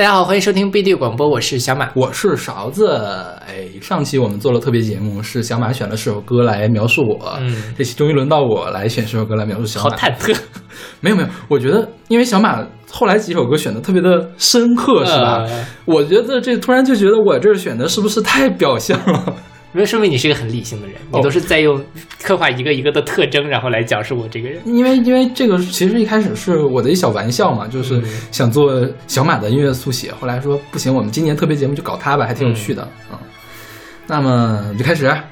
大家好，欢迎收听 BD 广播，我是小马，我是勺子。哎，上期我们做了特别节目，是小马选了十首歌来描述我。嗯，这期终于轮到我来选十首歌来描述小马。好忐忑。没有没有，我觉得因为小马后来几首歌选的特别的深刻，是吧？我觉得这突然就觉得我这选的是不是太表象了？没有说明你是一个很理性的人，你都是在用刻画一个一个的特征，然后来讲述我这个人。因为因为这个其实一开始是我的一小玩笑嘛，就是想做小马的音乐速写，后来说不行，我们今年特别节目就搞它吧，还挺有趣的嗯。那么就开始啊，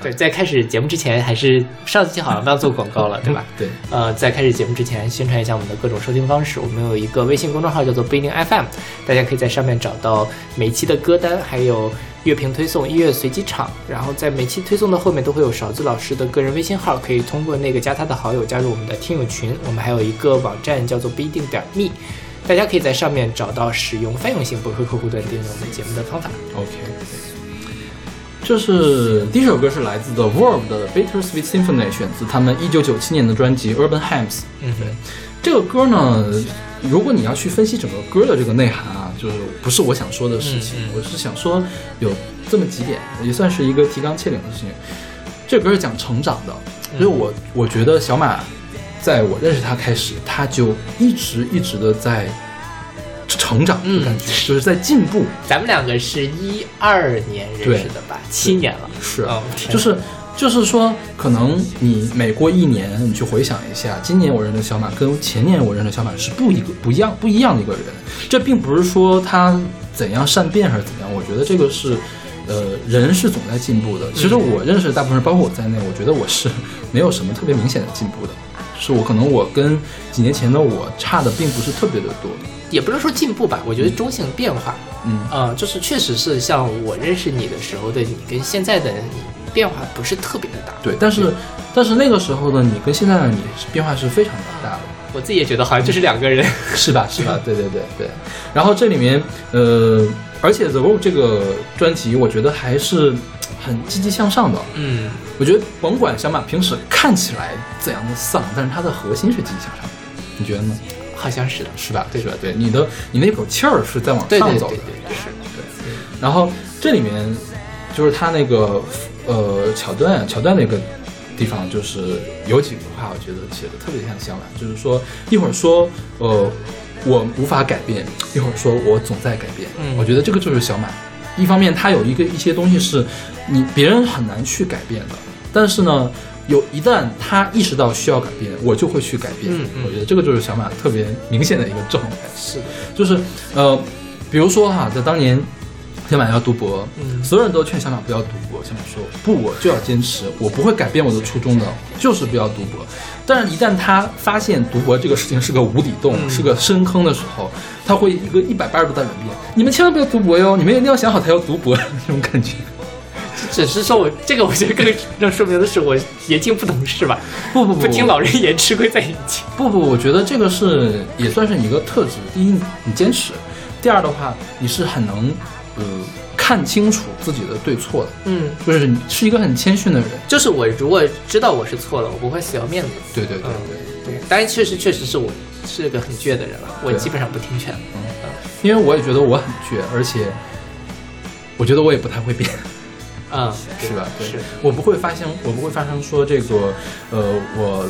对，在开始节目之前，还是上期好像要做广告了，对吧？对，呃，在开始节目之前，宣传一下我们的各种收听方式。我们有一个微信公众号叫做不一定 FM，大家可以在上面找到每期的歌单，还有。乐评推送、音乐随机场，然后在每期推送的后面都会有勺子老师的个人微信号，可以通过那个加他的好友加入我们的听友群。我们还有一个网站叫做不一定点 me，大家可以在上面找到使用泛用型博客客户端订阅我们节目的方法。OK，这是第一首歌是来自 The World 的 Bittersweet Symphony，选自他们一九九七年的专辑 Urban Hymns。嗯，对，这个歌呢，如果你要去分析整个歌的这个内涵啊。就是不是我想说的事情，我是想说有这么几点，也算是一个提纲挈领的事情。这歌是讲成长的，所以我我觉得小马在我认识他开始，他就一直一直的在成长，嗯，感觉就是在进步。咱们两个是一二年认识的吧？七年了，是，就是。就是说，可能你每过一年，你去回想一下，今年我认识小马跟前年我认识小马是不一个不一样不一样的一个人。这并不是说他怎样善变还是怎样，我觉得这个是，呃，人是总在进步的。其实我认识的大部分人，包括我在内，我觉得我是没有什么特别明显的进步的。是我可能我跟几年前的我差的并不是特别的多，也不是说进步吧，我觉得中性变化。嗯啊，就是确实是像我认识你的时候的你跟现在的你。变化不是特别的大，对，但是，但是那个时候的你跟现在的你变化是非常的大的。我自己也觉得好像就是两个人，是吧？是吧？对对对对。然后这里面，呃，而且 The Road 这个专辑，我觉得还是很积极向上的。嗯，我觉得甭管小马平时看起来怎样的丧，但是他的核心是积极向上的。你觉得呢？好像是的，是吧？对吧？对，你的你那口气儿是在往上走的，是。对。然后这里面就是他那个。呃，桥段桥段的一个地方，就是有几句话，我觉得写的特别像小马，就是说一会儿说，呃，我无法改变，一会儿说我总在改变。嗯，我觉得这个就是小马。一方面，他有一个一些东西是你别人很难去改变的，但是呢，有一旦他意识到需要改变，我就会去改变。嗯我觉得这个就是小马特别明显的一个状态。是，就是呃，比如说哈，在当年。小马要读博，嗯，所有人都劝小马不要读博。小马说：“不，我就要坚持，我不会改变我的初衷的，就是不要读博。”但是，一旦他发现读博这个事情是个无底洞，是个深坑的时候，他会一个一百八十度大转变。你们千万不要读博哟！你们一定要想好，才要读博 这种感觉。只是说我这个，我觉得更更说明的是我年轻不懂事吧？不不不，不听老人言，吃亏在眼前。不不，我觉得这个是也算是你一个特质。第一，你坚持；第二的话，你是很能。呃，看清楚自己的对错的，嗯，就是是一个很谦逊的人。就是我如果知道我是错了，我不会死要面子。对对对对对，当然确实确实是我是个很倔的人了，我基本上不听劝。嗯嗯，因为我也觉得我很倔，而且我觉得我也不太会变。嗯，是吧？是我不会发生，我不会发生说这个，呃，我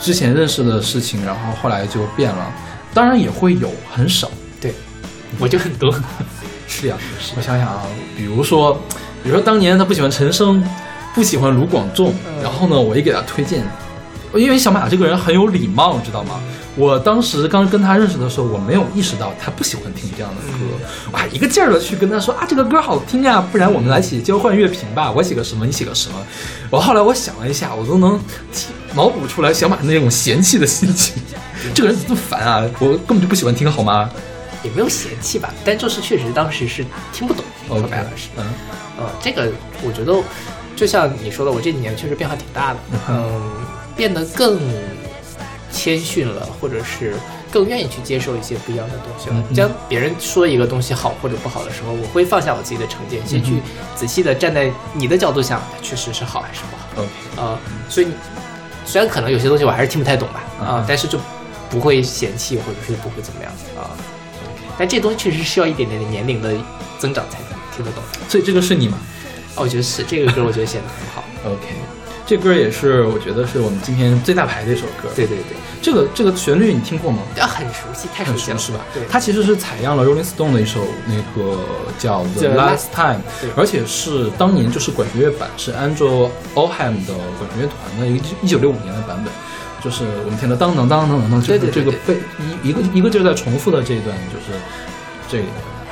之前认识的事情，然后后来就变了。当然也会有，很少。对，我就很多。是呀，我想想啊，比如说，比如说当年他不喜欢陈升，不喜欢卢广仲，然后呢，我一给他推荐，因为小马这个人很有礼貌，知道吗？我当时刚跟他认识的时候，我没有意识到他不喜欢听这样的歌，我还，一个劲儿的去跟他说啊，这个歌好听呀，不然我们来写交换乐评吧，我写个什么，你写个什么。我后来我想了一下，我都能脑补出来小马那种嫌弃的心情，这个人怎么这么烦啊？我根本就不喜欢听，好吗？也没有嫌弃吧，但就是确实当时是听不懂，说白了是，嗯，呃，这个我觉得就像你说的，我这几年确实变化挺大的，嗯，变得更谦逊了，或者是更愿意去接受一些不一样的东西了。将别人说一个东西好或者不好的时候，我会放下我自己的成见，先去仔细的站在你的角度想，它确实是好还是不好。呃，所以虽然可能有些东西我还是听不太懂吧，啊，但是就不会嫌弃或者是不会怎么样啊。但这东西确实需要一点点的年龄的增长才能听得懂。所以这个是你吗？哦，我觉得是这个歌，我觉得写的很好。OK，这歌也是我觉得是我们今天最大牌的一首歌。对对对，这个这个旋律你听过吗？啊，很熟悉，太熟悉了，是吧？对，它其实是采样了 Rolling Stone 的一首那个叫 The Last Time，对而且是当年就是管弦乐版，是 Andrew Oldham 的管弦乐团的一个一九六五年的版本。就是我们听到当当当当当当，就是这个被一一个一个劲儿在重复的这一段，就是这个。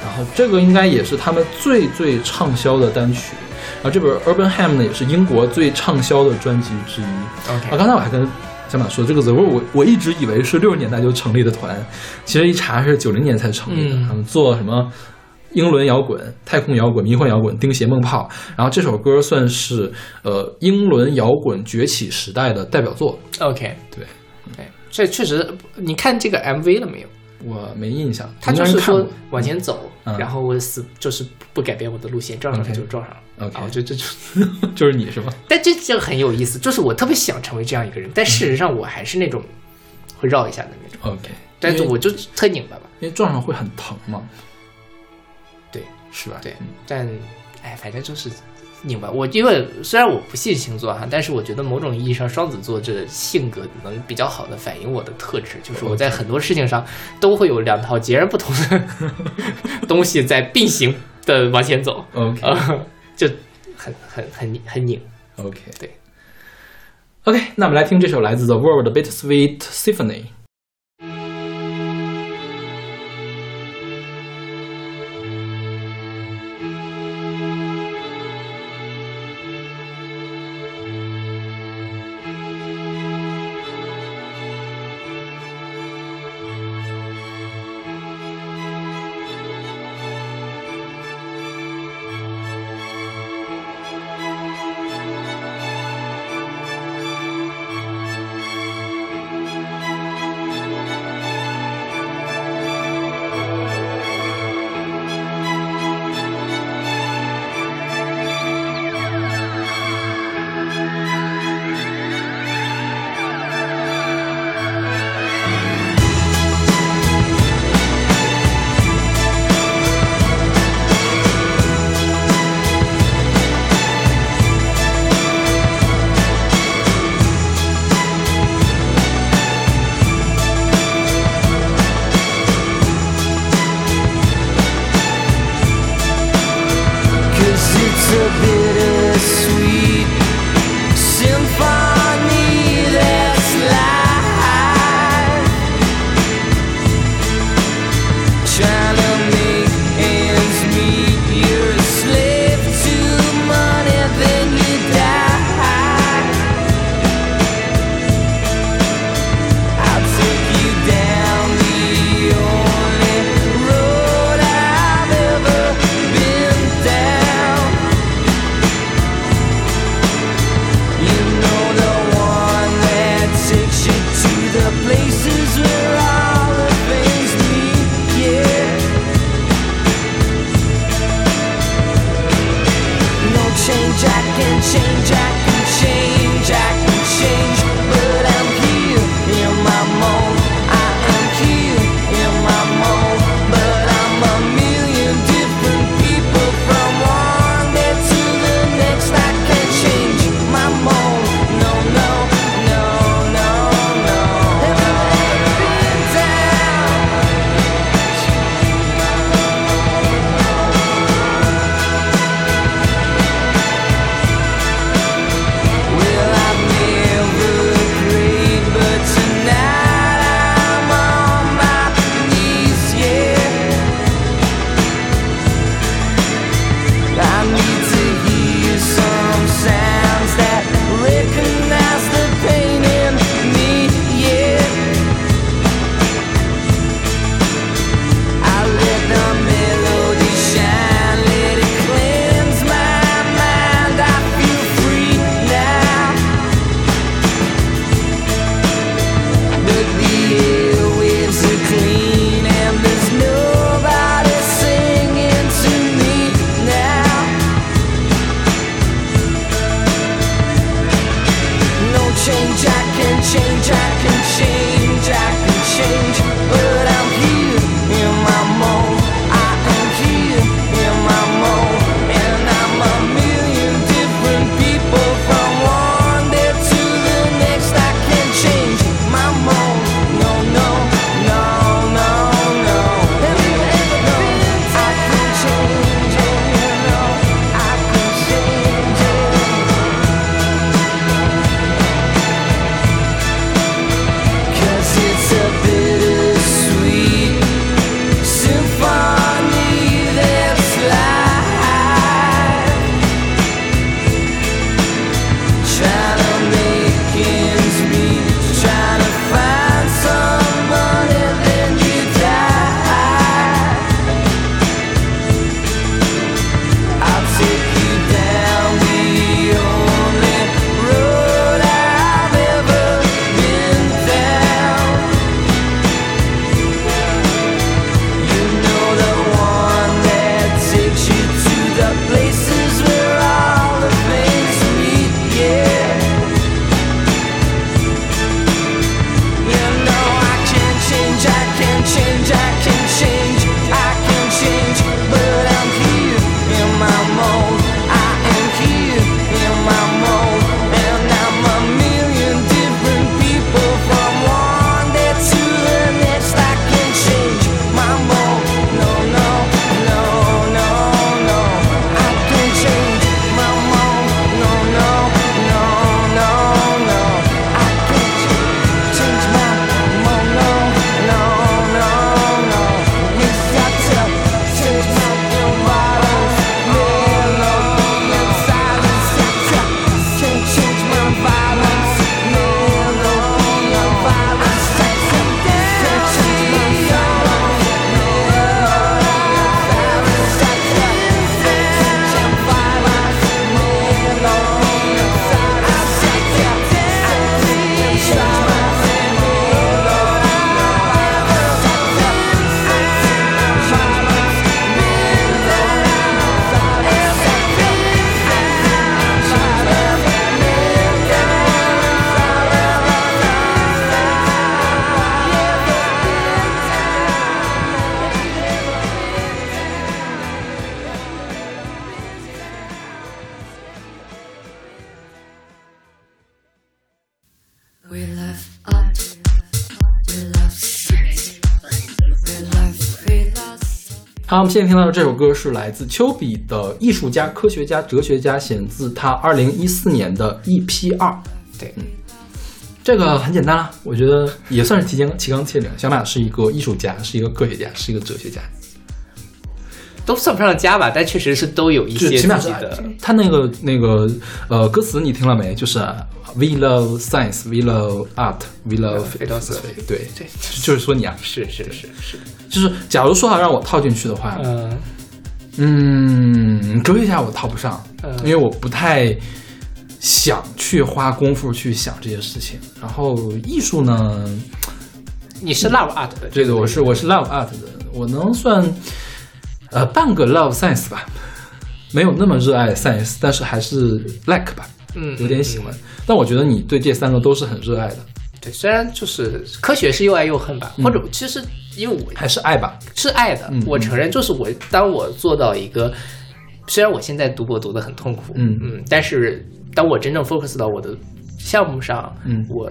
然后这个应该也是他们最最畅销的单曲。然后这本 Urban Ham 呢，也是英国最畅销的专辑之一。啊，刚才我还跟小马说，这个 The Wall 我我一直以为是六十年代就成立的团，其实一查是九零年才成立的。嗯他们做什么英伦摇滚、太空摇滚、迷幻摇滚、钉鞋梦炮，然后这首歌算是呃英伦摇滚崛起时代的代表作。OK，对，对，这确实，你看这个 MV 了没有？我没印象，他就是说往前走，嗯。然后我死就是不改变我的路线，撞上他就撞上了。OK 啊，我觉得这就，就是你是吧？但这这很有意思，就是我特别想成为这样一个人，但事实上我还是那种会绕一下的那种，OK，但是我就特拧巴吧。因为撞上会很疼嘛，对是吧？对嗯，但哎，反正就是拧巴。我因为虽然我不信星座哈，但是我觉得某种意义上双子座这性格能比较好的反映我的特质，就是我在很多事情上都会有两套截然不同的 东西在并行的往前走，OK 呃，就很很很很拧。OK，对。OK，那我们来听这首来自 The World 的 Bittersweet Symphony。to be. 好，我们现在听到的这首歌是来自丘比的艺术家、科学家、哲学家，选自他二零一四年的 EP 二。对，嗯这个很简单了，我觉得也算是提纲提纲挈领。小马是一个艺术家，是一个科学家，是一个哲学家，都算不上家吧，但确实是都有一些自己的。他那个那个呃歌词你听了没？就是 We love science, we love art, we love philosophy 对对。就是说你啊，是是是是，就是假如说啊，让我套进去的话，嗯嗯，哲学家我套不上，嗯因为我不太想去花功夫去想这些事情。然后艺术呢，你是 love art 的，对的，我是我是 love art 的，我能算呃半个 love science 吧，没有那么热爱 science，但是还是 like 吧，嗯有点喜欢。但我觉得你对这三个都是很热爱的，对，虽然就是科学是又爱又恨吧，或者其实因为我还是爱吧。是爱的，嗯我承认，就是我当我做到一个，虽然我现在读博读得很痛苦，嗯嗯，但是当我真正 focus 到我的项目上，嗯我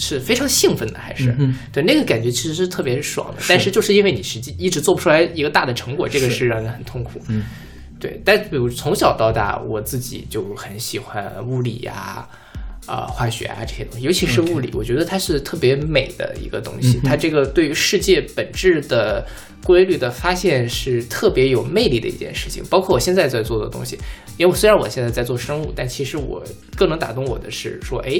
是非常兴奋的，还是、嗯对那个感觉其实是特别爽的，但是就是因为你实际一直做不出来一个大的成果，这个是是让人很痛苦，嗯对，但比如从小到大，我自己就很喜欢物理呀、啊、化学啊这些东西，尤其是物理我觉得它是特别美的一个东西。嗯它这个对于世界本质的规律的发现是特别有魅力的一件事情。包括我现在在做的东西，因为虽然我现在在做生物，但其实我更能打动我的是说，哎。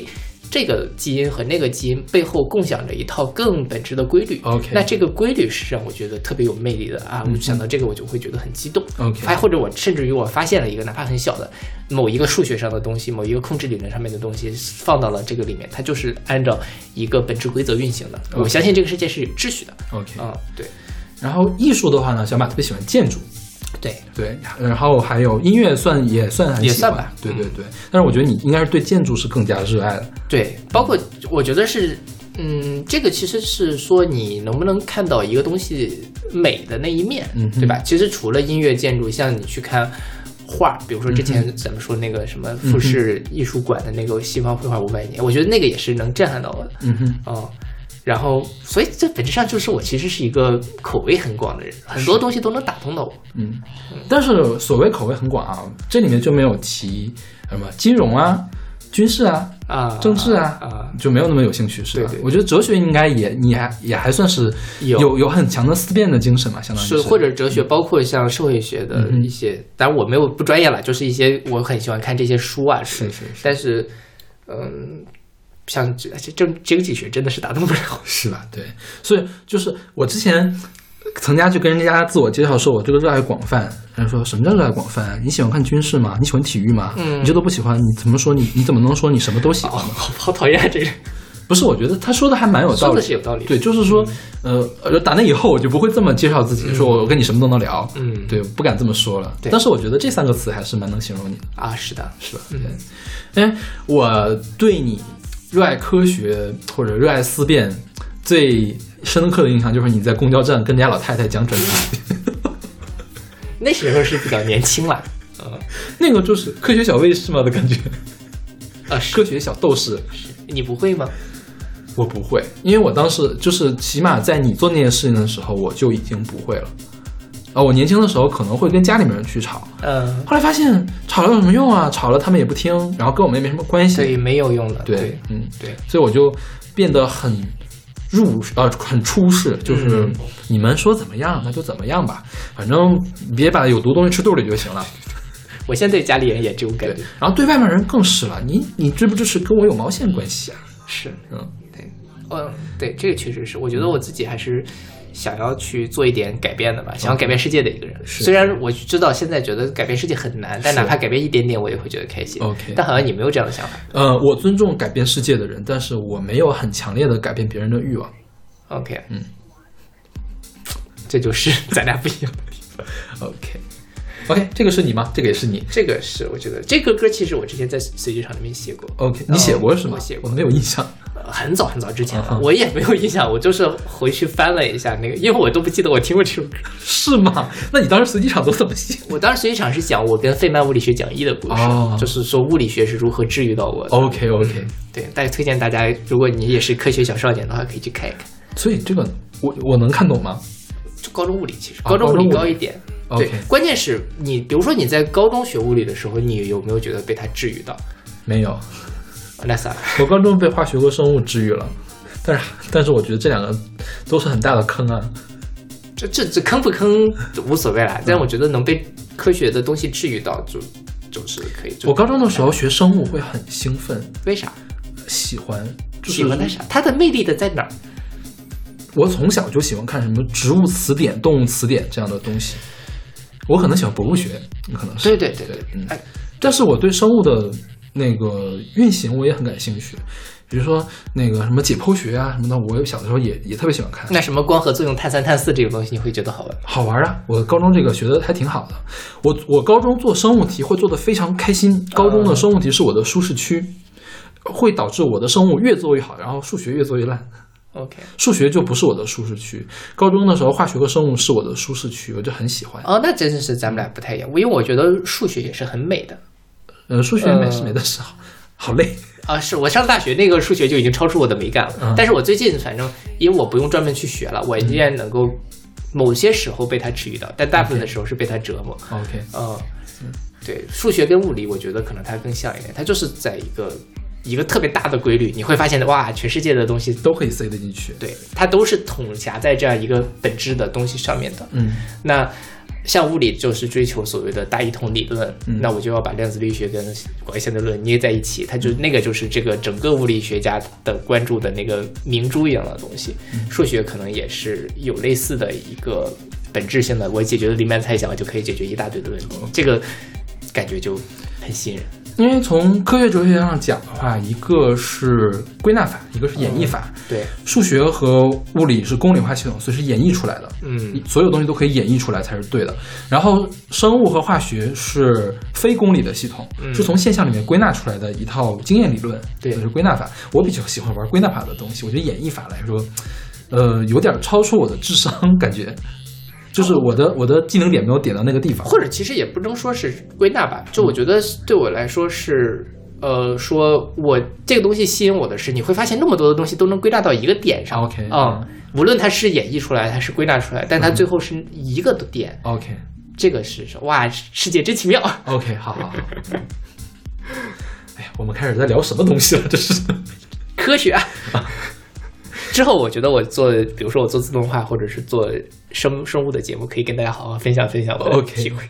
这个基因和那个基因背后共享着一套更本质的规律。OK 那这个规律是让我觉得特别有魅力的啊！我想到这个，我就会觉得很激动。OK 还或者我甚至于我发现了一个哪怕很小的某一个数学上的东西，某一个控制理论上面的东西，放到了这个里面，它就是按照一个本质规则运行的。我相信这个世界是有秩序的。OK，嗯，对然后艺术的话呢，小马特别喜欢建筑，对，对，然后还有音乐算也算也算吧对对对。但是我觉得你应该是对建筑是更加热爱的。对，包括我觉得是，嗯，这个其实是说你能不能看到一个东西美的那一面，嗯对吧？其实除了音乐、建筑，像你去看画，比如说之前咱们说那个什么富士艺术馆的那个西方绘画五百年，我觉得那个也是能震撼到我的。嗯哼，哦，然后所以这本质上就是我其实是一个口味很广的人，很多东西都能打动到我。嗯。但是所谓口味很广啊，这里面就没有提什么金融啊、军事啊、啊，政治啊啊，就没有那么有兴趣，是吧？对对我觉得哲学应该也你还也还算是有有有很强的思辨的精神嘛，相当于是或者哲学，包括像社会学的一些，当然我没有不专业了，就是一些我很喜欢看这些书啊，是是是但是，嗯，像这这政经济学真的是打动不了我。是吧？对，所以就是我之前曾家去跟人家自我介绍说，我这个热爱广泛。人家说什么叫热爱广泛？你喜欢看军事吗？你喜欢体育吗？嗯你这都不喜欢，你怎么说你你怎么能说你什么都喜欢呢？好好讨厌啊这不是，我觉得他说的还蛮有道理说理的是有道理。对，就是说，呃，呃打那以后我就不会这么介绍自己，说我跟你什么都能聊。嗯对，不敢这么说了。对但是我觉得这三个词还是蛮能形容你的，啊，是的，是吧？对。哎，我对你热爱科学或者热爱思辨最深刻的印象就是你在公交站跟人家老太太讲转基因，那时候是比较年轻了，嗯那个就是科学小卫士嘛的感觉，啊是科学小斗士。你不会吗？我不会，因为我当时就是起码在你做那件事情的时候，我就已经不会了。啊，我年轻的时候可能会跟家里面人去吵，嗯，后来发现吵了有什么用啊？吵了他们也不听，然后跟我们也没什么关系。所以没有用的。对对嗯，对，所以我就变得很入呃很出世，就是嗯你们说怎么样那就怎么样吧，反正别把有毒东西吃肚里就行了。我现在对家里人也这种感对觉。，然后对外面人更是了，你你支不支持跟我有毛线关系啊？是，嗯，对，嗯，对，这个确实是，我觉得我自己还是想要去做一点改变的吧，想要改变世界的一个人。是虽然我知道现在觉得改变世界很难，但哪怕改变一点点，我也会觉得开心。OK 但好像你没有这样的想法。呃，我尊重改变世界的人，但是我没有很强烈的改变别人的欲望。OK，嗯，这就是 咱俩不一样的地方。OK，OK，这个是你吗？这个也是你。这个是我觉得这个歌其实我之前在随机场里面写过，OK，你写过是吗？我写过我没有印象。呃很早很早之前我也没有印象，我就是回去翻了一下那个，因为我都不记得我听过这首歌。是吗？那你当时随机场都怎么写？我当时随机场是讲我跟费曼物理学讲义的故事，哦就是说物理学是如何治愈到我的。OK OK，对，但是推荐大家，如果你也是科学小少年的话，可以去看一看。所以这个我我能看懂吗？就高中物理其实，哦高中物理高一点。对，关键是你，比如说你在高中学物理的时候，你有没有觉得被它治愈到？没有，我高中被化学和生物治愈了，但是但是我觉得这两个都是很大的坑啊。这这这坑不坑 无所谓嗯啦，但我觉得能被科学的东西治愈到，就就是可以。我高中的时候学生物会很兴奋，为啥喜欢，就是喜欢它啥？它的魅力的在哪儿？我从小就喜欢看什么植物词典、动物词典这样的东西。我可能喜欢博物学，可能是对对对对，嗯哎，但是我对生物的那个运行我也很感兴趣，比如说那个什么解剖学啊什么的，我小的时候也也特别喜欢看。那什么光合作用、碳三碳四这个东西，你会觉得好玩？好玩啊！我高中这个学的还挺好的。我我高中做生物题会做的非常开心，高中的生物题是我的舒适区，会导致我的生物越做越好，然后数学越做越烂。OK，数学就不是我的舒适区。高中的时候，化学和生物是我的舒适区，我就很喜欢。哦，那真的是咱们俩不太一样，因为我觉得数学也是很美的呃，数学呃没是美的是好，好累。啊。是我上大学那个数学就已经超出我的美感了，嗯但是我最近反正因为我不用专门去学了，我依然能够某些时候被它治愈到，但大部分的时候是被它折磨。OK，嗯，对，数学跟物理，我觉得可能它更像一点，它就是在一个一个特别大的规律，你会发现哇，全世界的东西都可以塞得进去。对它都是统辖在这样一个本质的东西上面的。嗯那像物理就是追求所谓的大一统理论，嗯那我就要把量子力学跟广义相对论捏在一起，它就那个就是这个整个物理学家的关注的那个明珠一样的东西。嗯数学可能也是有类似的一个本质性的，我解决了黎曼猜想，我就可以解决一大堆的问题，这个感觉就很吸引人。因为从科学哲学上讲的话，一个是归纳法，一个是演绎法。对，数学和物理是公理化系统，所以是演绎出来的。嗯，所有东西都可以演绎出来才是对的。然后生物和化学是非公理的系统，嗯是从现象里面归纳出来的一套经验理论，对这是归纳法。我比较喜欢玩归纳法的东西，我觉得演绎法来说，呃，有点超出我的智商，感觉就是我的我的技能点没有点到那个地方。或者其实也不能说是归纳吧，就我觉得对我来说是，呃，说我这个东西吸引我的是，你会发现那么多的东西都能归纳到一个点上。OK，嗯，无论它是演绎出来它是归纳出来，但它最后是一个的点，OK 这个是哇，世界真奇妙。OK，好好好。哎呀，我们开始在聊什么东西了？这是。科学。之后，我觉得我做，比如说我做自动化，或者是做生生物的节目，可以跟大家好好分享分享我的 OK 体会。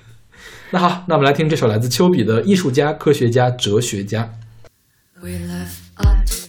那好，那我们来听这首来自丘比的艺术家、科学家、哲学家。We love art.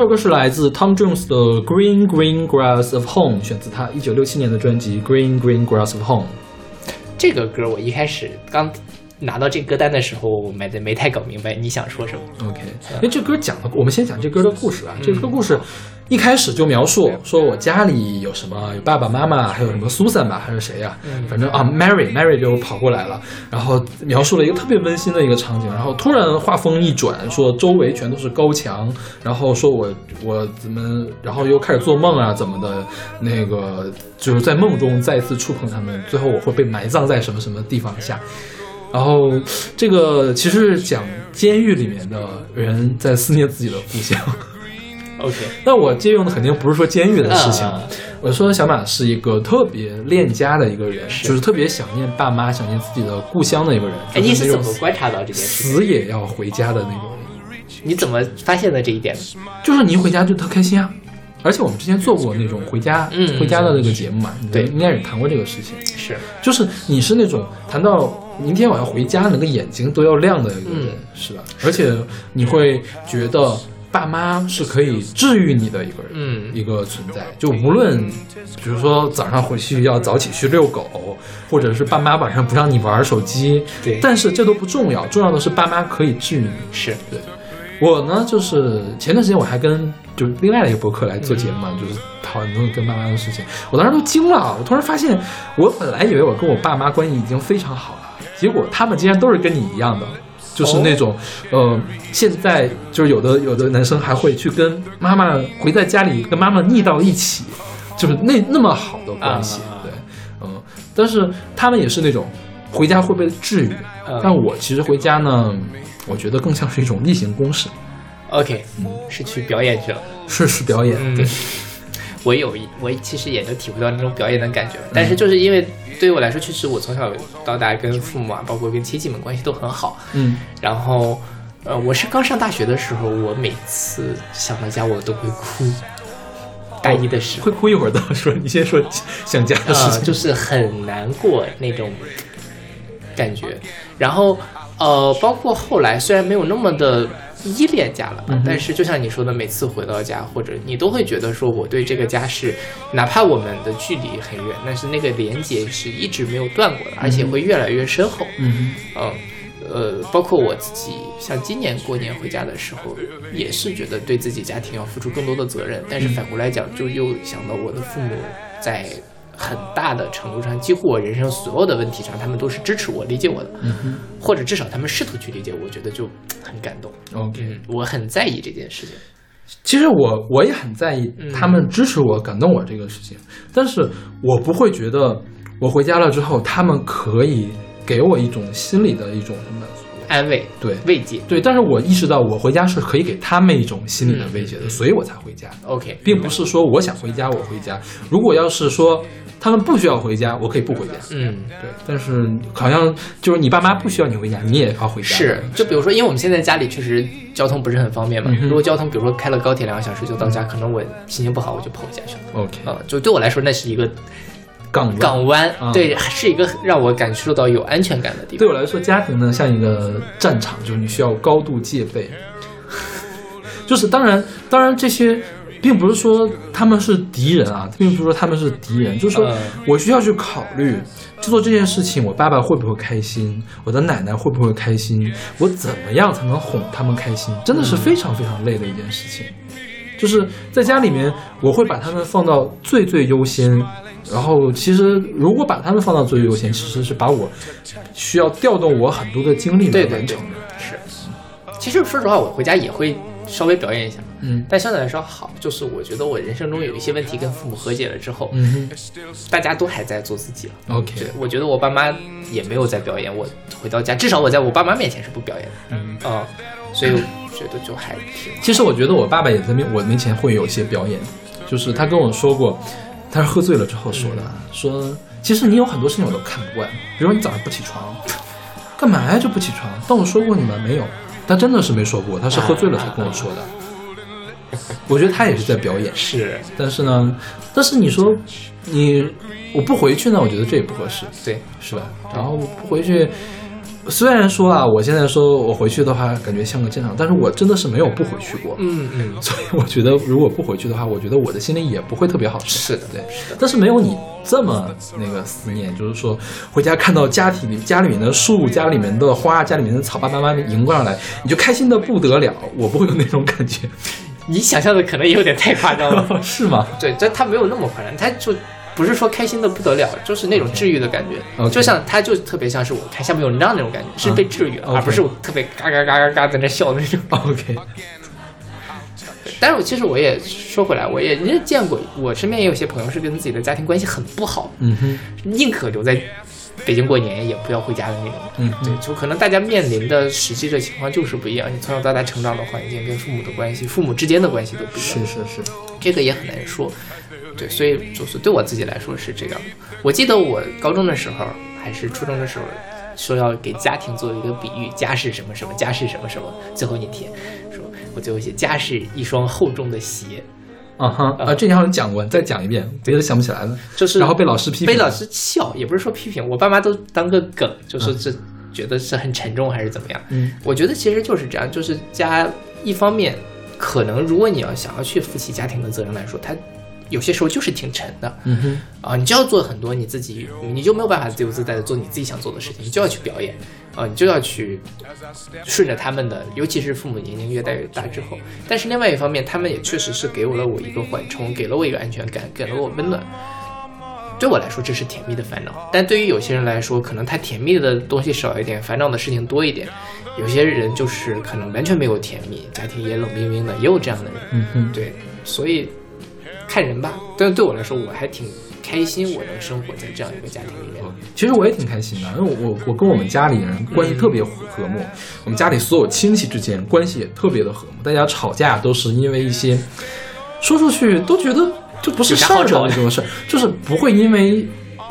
首歌是来自 Tom Jones 的《Green Green Grass of Home》，选自他一九六七年的专辑《Green Green Grass of Home》。这个歌我一开始刚拿到这歌单的时候，我没没太搞明白你想说什么。OK，因为这歌讲的，我们先讲这歌的故事啊。这嗯歌故事一开始就描述说我家里有什么，有爸爸妈妈，还有什么 Susan 吧，还是谁呀、嗯反正啊，Mary Mary 就跑过来了，然后描述了一个特别温馨的一个场景，然后突然画风一转，说周围全都是高墙，然后说我我怎么，然后又开始做梦啊，怎么的，那个就是在梦中再次触碰他们，最后我会被埋葬在什么什么地方下。然后，这个其实是讲监狱里面的人在思念自己的故乡。OK，那我借用的肯定不是说监狱的事情，嗯我说小马是一个特别恋家的一个人，是就是特别想念爸妈、想念自己的故乡的一个人。哎，你是怎么观察到这件事？死也要回家的那种人？你怎么发现的这一点？就是你一回家就特开心啊！而且我们之前做过那种回家、嗯回家的那个节目嘛，你对应该也谈过这个事情。是就是你是那种谈到明天我要回家，那个眼睛都要亮的一个人，嗯是吧？而且你会觉得爸妈是可以治愈你的一个人，嗯一个存在。就无论比如说早上回去要早起去遛狗，或者是爸妈晚上不让你玩手机，对但是这都不重要，重要的是爸妈可以治愈你。是对，我呢，就是前段时间我还跟就是另外的一个博客来做节目嘛，就是讨论跟爸妈的事情，我当时都惊了，我突然发现，我本来以为我跟我爸妈关系已经非常好了，结果他们竟然都是跟你一样的。就是那种，呃，现在就是有的有的男生还会去跟妈妈回在家里跟妈妈腻到一起，就是那那么好的关系，啊对，嗯，但是他们也是那种回家会被治愈，嗯。但我其实回家呢，我觉得更像是一种例行公事，OK，嗯。是去表演去了。是是表演，嗯。对，我有一，我其实也能体会到那种表演的感觉，但是就是因为对于我来说，确实我从小到大跟父母啊，包括跟亲戚们关系都很好。嗯，然后，呃，我是刚上大学的时候，我每次想到家，我都会哭。大一的时候会，哭一会儿的，说你先说想家的事呃，情，就是很难过那种感觉。然后，呃，包括后来虽然没有那么的依恋家了吧，嗯但是就像你说的，每次回到家，或者你都会觉得说，我对这个家是，哪怕我们的距离很远，但是那个连接是一直没有断过的，而且会越来越深厚。嗯嗯，呃，包括我自己，像今年过年回家的时候，也是觉得对自己家庭要付出更多的责任。但是反过来讲，就又想到我的父母在很大的程度上，几乎我人生所有的问题上，他们都是支持我、理解我的，嗯或者至少他们试图去理解我，我觉得就很感动。，OK。嗯，我很在意这件事情。其实我我也很在意嗯他们支持我、感动我这个事情，但是我不会觉得我回家了之后，他们可以给我一种心理的一种满足。安慰、对慰藉。对，但是我意识到我回家是可以给他们一种心理的慰藉的，嗯所以我才回家，OK，并不是说我想回家我回家。如果要是说他们不需要回家，我可以不回家。嗯。对，但是好像就是你爸妈不需要你回家，你也要回家。是，就比如说，因为我们现在家里确实交通不是很方便嘛。嗯如果交通，比如说开了高铁两个小时就到家，可能我心情不好，我就跑回家去了。OK，呃，就对我来说，那是一个港湾港湾，啊对，是一个让我感受到有安全感的地方。对我来说，家庭呢像一个战场，就是你需要高度戒备。就是当然，当然这些并不是说他们是敌人啊，并不是说他们是敌人，就是说嗯我需要去考虑去做这件事情，我爸爸会不会开心，我的奶奶会不会开心，我怎么样才能哄他们开心，真的是非常非常累的一件事情。就是在家里面，我会把他们放到最最优先。然后，其实如果把他们放到最优先，其实是把我需要调动我很多的精力来完成的。，是。其实说实话，我回家也会稍微表演一下，嗯但相对来说好，就是我觉得我人生中有一些问题跟父母和解了之后，嗯大家都还在做自己了。，OK，对，我觉得我爸妈也没有在表演，我回到家，至少我在我爸妈面前是不表演的。嗯。啊、所以我觉得就还挺其实我觉得我爸爸也在面我面前会有一些表演，就是他跟我说过，他是喝醉了之后说的，说其实你有很多事情我都看不惯，比如说你早上不起床，干嘛呀就不起床？但我说过你吗？没有，他真的是没说过，他是喝醉了才跟我说的。我觉得他也是在表演，是但是呢，但是你说你我不回去呢，我觉得这也不合适，对，是吧？然后不回去，虽然说啊，我现在说我回去的话，感觉像个正常，但是我真的是没有不回去过。嗯嗯，所以我觉得，如果不回去的话，我觉得我的心里也不会特别好受。是的对，但是没有你这么那个思念，就是说回家看到家庭里家里面的树、家里面的花、家里面的草，爸爸妈妈迎过上来，你就开心的不得了。我不会有那种感觉，你想象的可能也有点太夸张了。是吗？对，但他没有那么夸张，他就不是说开心的不得了，就是那种治愈的感觉。就像他就特别像是我看下面有人那种感觉，是被治愈了，嗯而不是我特别嘎嘎嘎嘎嘎在那笑的那种。OK，但是我其实我也说回来，我也也见过，我身边也有些朋友是跟自己的家庭关系很不好，嗯哼，宁可留在北京过年，也不要回家的那种。嗯对，就可能大家面临的实际的情况就是不一样，你从小到大成长的环境跟父母的关系、父母之间的关系都不一样，是是是，这个也很难说。对，所以就是对我自己来说是这样的。我记得我高中的时候还是初中的时候，说要给家庭做一个比喻，家是什么什么，家是什么什么，最后一天说我最后写家是一双厚重的鞋，啊哈啊，这你好像讲过，你再讲一遍，别的想不起来了。就是然后被老师批评被老师笑，也不是说批评，我爸妈都当个梗，就是这觉得是很沉重还是怎么样。嗯我觉得其实就是这样，就是家一方面可能如果你要想要去负起家庭的责任来说，它有些时候就是挺沉的。嗯哼，啊，你就要做很多你自己，你就没有办法自由自在的做你自己想做的事情，你就要去表演，啊，你就要去顺着他们的，尤其是父母年龄越大越大之后。但是另外一方面，他们也确实是给我了我一个缓冲，给了我一个安全感，给了我温暖。对我来说，这是甜蜜的烦恼；但对于有些人来说，可能他甜蜜的东西少一点，烦恼的事情多一点。有些人就是可能完全没有甜蜜，家庭也冷冰冰的，也有这样的人。嗯哼，对，所以看人吧。但对我来说，我还挺开心，我能生活在这样一个家庭里面。其实我也挺开心的，因为我我跟我们家里人关系特别和和睦，我们家里所有亲戚之间关系也特别的和睦，大家吵架都是因为一些说出去都觉得就不是事儿的那种事儿，就是不会因为。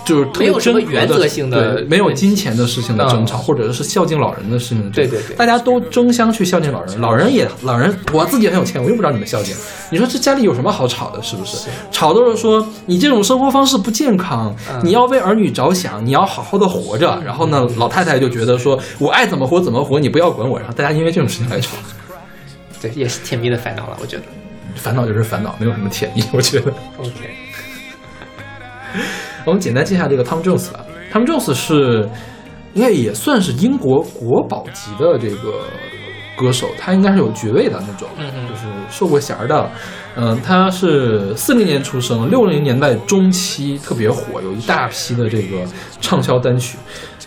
就是没有什么原则性的对没有金钱的事情的争吵，嗯或者是孝敬老人的事情。对对对大家都争相去孝敬老人，老人也老人，我自己很有钱，我用不着你们孝敬。你说这家里有什么好吵的？是不是？吵都是说你这种生活方式不健康，嗯你要为儿女着想，你要好好的活着。然后呢，老太太就觉得说我爱怎么活怎么活，你不要管我。然后大家因为这种事情来吵，对，也是甜蜜的烦恼了，我觉得。烦恼就是烦恼，没有什么甜蜜。我觉得。OK，我们简单介绍这个 Tom Jones 吧。Tom Jones 是应该也算是英国国宝级的这个歌手，他应该是有爵位的那种，就是受过衔儿的。嗯，他是四零年出生，六零年代中期特别火，有一大批的这个畅销单曲，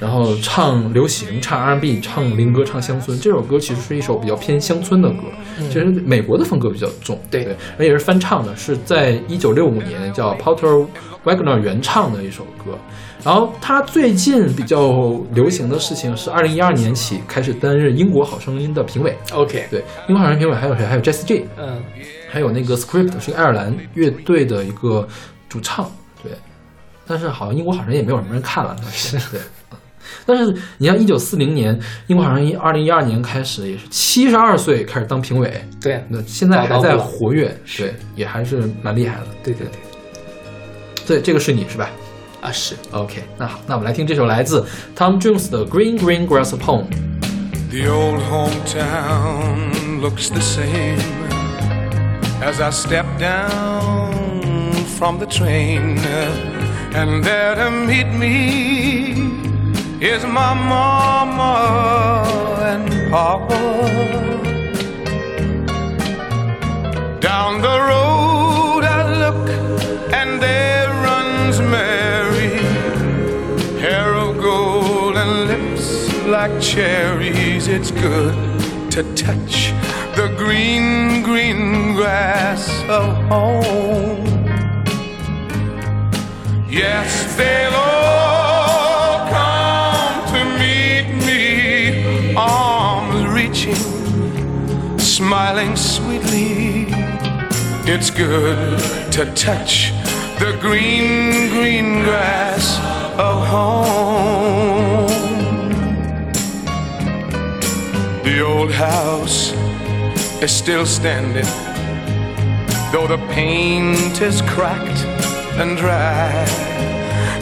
然后唱流行、唱 R&B、唱民歌、唱乡村。这首歌其实是一首比较偏乡村的歌，其实美国的风格比较重，对对，而且是翻唱的，是在一九六五年叫 Porter Wagner 原唱的一首歌。然后他最近比较流行的事情是，二零一二年起开始担任英国好声音的评委。OK，对，英国好声音评委还有谁？还有 Jessie J，嗯，还有那个 Script 是个爱尔兰乐队的一个主唱。对，但是好像英国好声音也没有什么人看了，对。嗯但是你像一九四零年英国好声音，二零一二年开始也是七十二岁开始当评委，对，那现在还在活跃，对，也还是蛮厉害的。对对对，对，这个是你是吧？啊是。OK，那好，那我们来听这首来自 Tom Jones 的《Green Green Grass Upon》。The old hometown looks the same as I step down from the train. And there to meet me is my mama and papa. Down the road I look, and there runs Mary hair of gold and lips like cherries. It's good to touch the green, green grass of home. Yes, they'll all smiling sweetly. It's good to touch the green, green grass of home. The old house is still standing, though the paint is cracked and dry.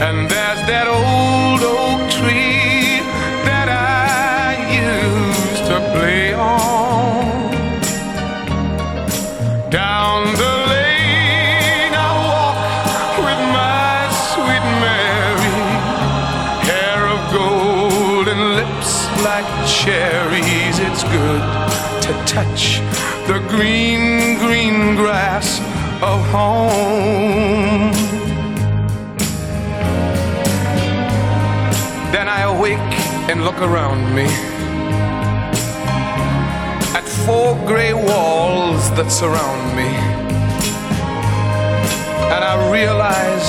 And there's that old oak tree touch the green, green grass of home. Then I awake and look around me at four gray walls that surround me. And I realize,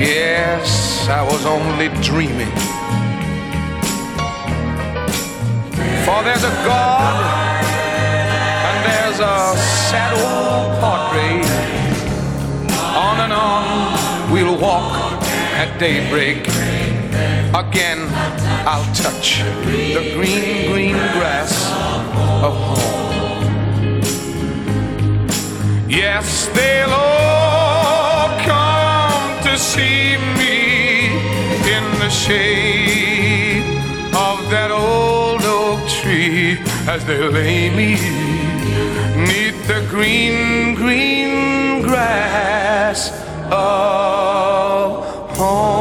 yes, I was only dreaming. For there's a God sad old portrait. On and on we'll walk at daybreak. Again I'll touch the green, green grass of home. Yes, they'll all come to see me in the shade of that old oak tree as they lay me neath the green, green grass of home.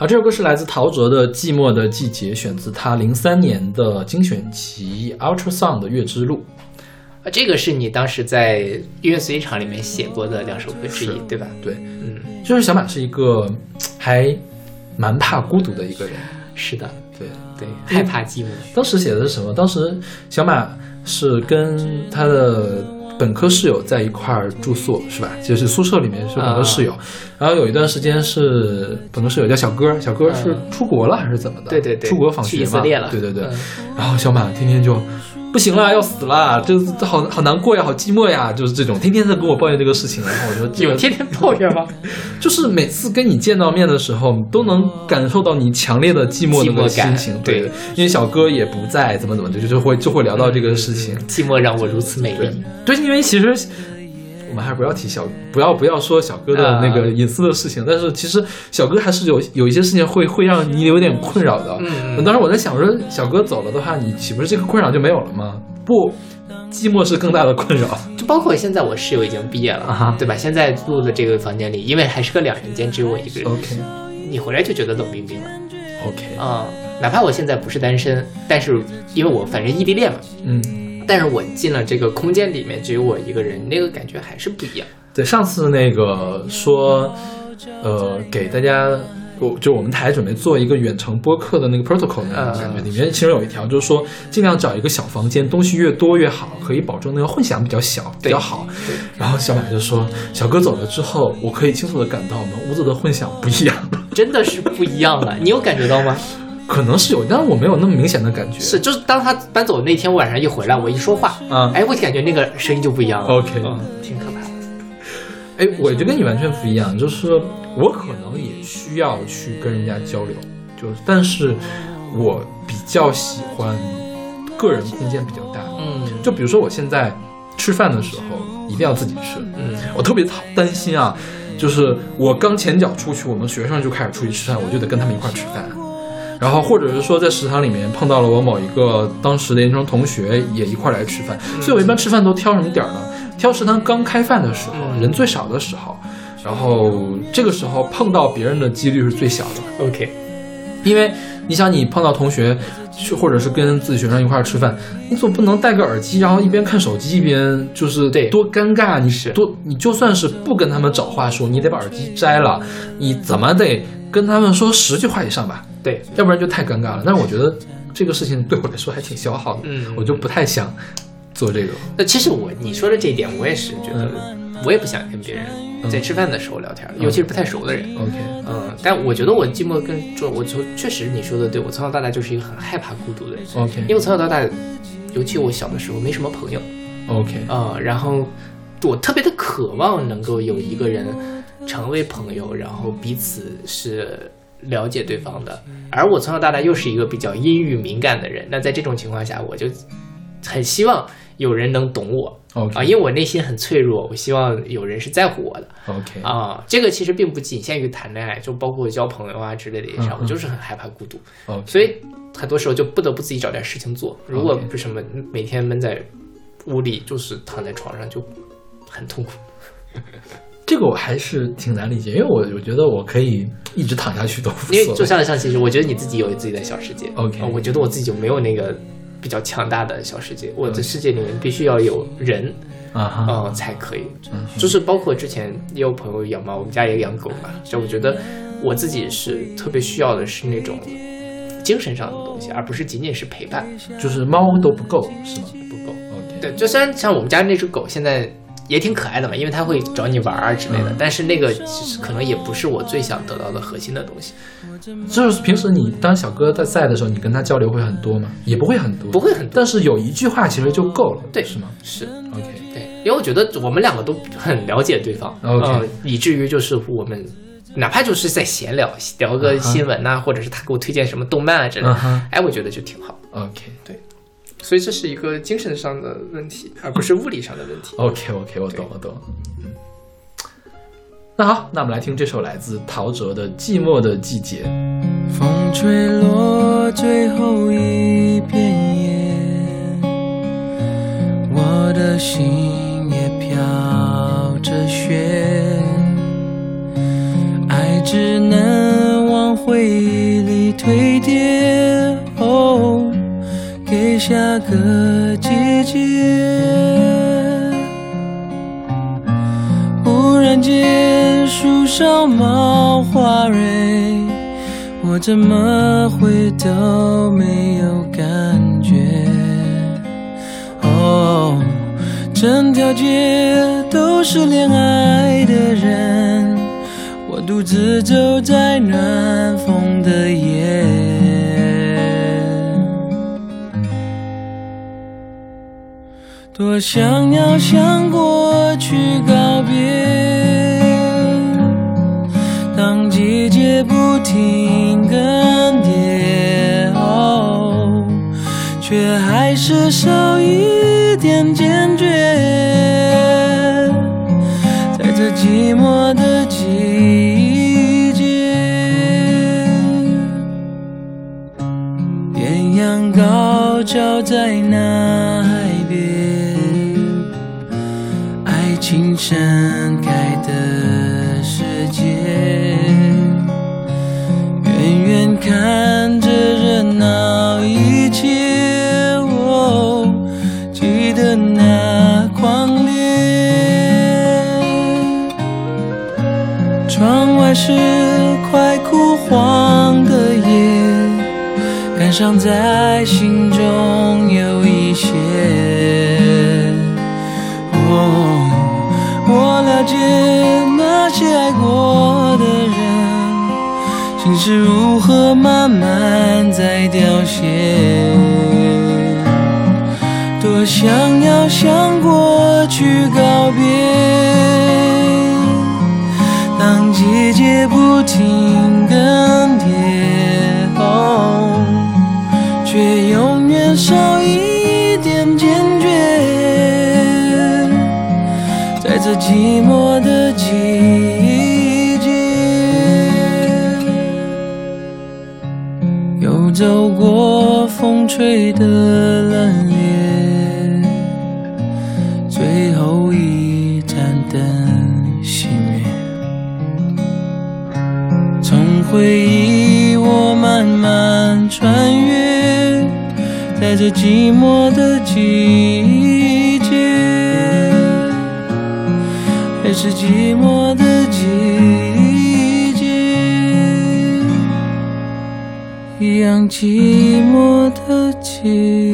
好，这首歌是来自陶喆的《寂寞的季节》，选自他零三年的精选集《Ultra Sound 的月之路》。啊，这个是你当时在音乐随机场里面写过的两首歌之一，对吧？对，嗯，就是小马是一个还蛮怕孤独的一个人。是的，对，对，害怕寂寞。当时写的是什么？当时小马是跟他的本科室友在一块儿住宿，是吧？就是宿舍里面是本科室友，然后有一段时间是本科室友叫小哥，小哥是出国了还是怎么的？对对对，出国访去学嘛。以色列了。对对对。嗯然后小马天天就不行了，要死了，这这好好难过呀，好寂寞呀，就是这种，天天在跟我抱怨这个事情。然后我说，这个有天天抱怨吗？就是每次跟你见到面的时候，都能感受到你强烈的寂寞的那个心情。对因为小哥也不在，怎么怎么的，就就会就会聊到这个事情。寂寞让我如此美对丽。对，因为其实我们还是不要提小，不要不要说小哥的那个啊隐私的事情。但是其实小哥还是有有一些事情会会让你有点困扰的。嗯当时我在想，我说小哥走了的话，你岂不是这个困扰就没有了吗？不，寂寞是更大的困扰。就包括现在我室友已经毕业了，对吧？现在住的这个房间里，因为还是个两人间，只有我一个人，OK 你回来就觉得冷冰冰了 OK，啊、哪怕我现在不是单身，但是因为我反正异地恋嘛，嗯，但是我进了这个空间里面，只有我一个人，那个感觉还是不一样。对，上次那个说，呃，给大家，我就我们台准备做一个远程播客的那个 protocol 那感觉，里面其中有一条就是说，尽量找一个小房间，东西越多越好，可以保证那个混响比较小，比较好。然后小马就说，小哥走了之后，我可以清楚的感到我们屋子的混响不一样，真的是不一样了，你有感觉到吗？可能是有，但是我没有那么明显的感觉。是，就是当他搬走那天晚上一回来，我一说话，嗯哎，我感觉那个声音就不一样了。OK 嗯，挺可怕的。哎，我就跟你完全不一样，就是我可能也需要去跟人家交流，就是但是我比较喜欢个人空间比较大。嗯就比如说我现在吃饭的时候一定要自己吃，嗯我特别讨担心啊，就是我刚前脚出去，我们学生就开始出去吃饭，我就得跟他们一块儿吃饭。然后或者是说在食堂里面碰到了我某一个当时的研究生同学，也一块来吃饭，所以我一般吃饭都挑什么点儿呢？挑食堂刚开饭的时候，嗯人最少的时候，然后这个时候碰到别人的几率是最小的。，OK，因为你想，你碰到同学，去或者是跟自己学生一块儿吃饭，你总不能戴个耳机，然后一边看手机一边就是得多尴尬。你是多，你就算是不跟他们找话说，你得把耳机摘了，你怎么得跟他们说十句话以上吧，对，要不然就太尴尬了。但是我觉得这个事情对我来说还挺消耗的，嗯我就不太想做这个。那其实我你说的这一点，我也是觉得，我也不想跟别人嗯在吃饭的时候聊天，尤其是不太熟的人。OK，嗯，但我觉得我寂寞更重，我从确实你说的对，我从小到大就是一个很害怕孤独的人，OK 因为我从小到大，尤其我小的时候没什么朋友 OK，啊、然后我特别的渴望能够有一个人成为朋友，然后彼此是了解对方的，而我从小到大又是一个比较阴郁敏感的人，那在这种情况下，我就很希望有人能懂我。啊，因为我内心很脆弱，我希望有人是在乎我的。OK，啊，这个其实并不仅限于谈恋爱，就包括交朋友啊之类的也是，嗯嗯我就是很害怕孤独。所以很多时候就不得不自己找点事情做。如果不是什么每天闷在屋里，就是躺在床上就很痛苦。这个我还是挺难理解，因为我我觉得我可以一直躺下去都无所因为谓。就像像其实我觉得你自己有自己的小世界 OK 呃我觉得我自己就没有那个比较强大的小世界，我的世界里面必须要有人，啊哈，嗯、才可以。就是包括之前也有朋友养猫，我们家也养狗嘛，就我觉得我自己是特别需要的是那种精神上的东西，而不是仅仅是陪伴，就是猫都不够是吗不够。？OK，对，就虽然像我们家那只狗现在也挺可爱的嘛，因为他会找你玩儿啊之类的，嗯。但是那个其实可能也不是我最想得到的核心的东西，就是平时你当小哥在在的时候，你跟他交流会很多吗？也不会很多，不会很多。但是有一句话其实就够了，对是吗？是？OK，对，因为我觉得我们两个都很了解对方，OK。嗯，以至于就是我们哪怕就是在闲聊，聊个新闻呐、或者是他给我推荐什么动漫啊之类的哎，我觉得就挺好。OK 所以这是一个精神上的问题，而不是物理上的问题。OK OK，我懂我懂。嗯，那好，那我们来听这首来自陶喆的《寂寞的季节》。风吹落最后一片叶，我的心也飘着雪，爱只能往回忆里堆叠，下个季节。忽然间，树上冒花蕊，我怎么会都没有感觉？哦，整条街都是恋爱的人，我独自走在暖风的夜。多想要向过去告别，当季节不停更迭，哦，却还是少一点坚决，在这寂寞盛开的世界。远远看着热闹一切，哦，记得那狂烈。窗外是快枯黄的叶，感伤在心中那些爱过的人，心是如何慢慢在凋谢。多想要向过去告别。当季节不停更迭，哦，却永远少在这寂寞的季节，又走过风吹的冷冽，最后一盏灯熄灭。从回忆我慢慢穿越，在这寂寞的季是寂寞的季节，一样寂寞的季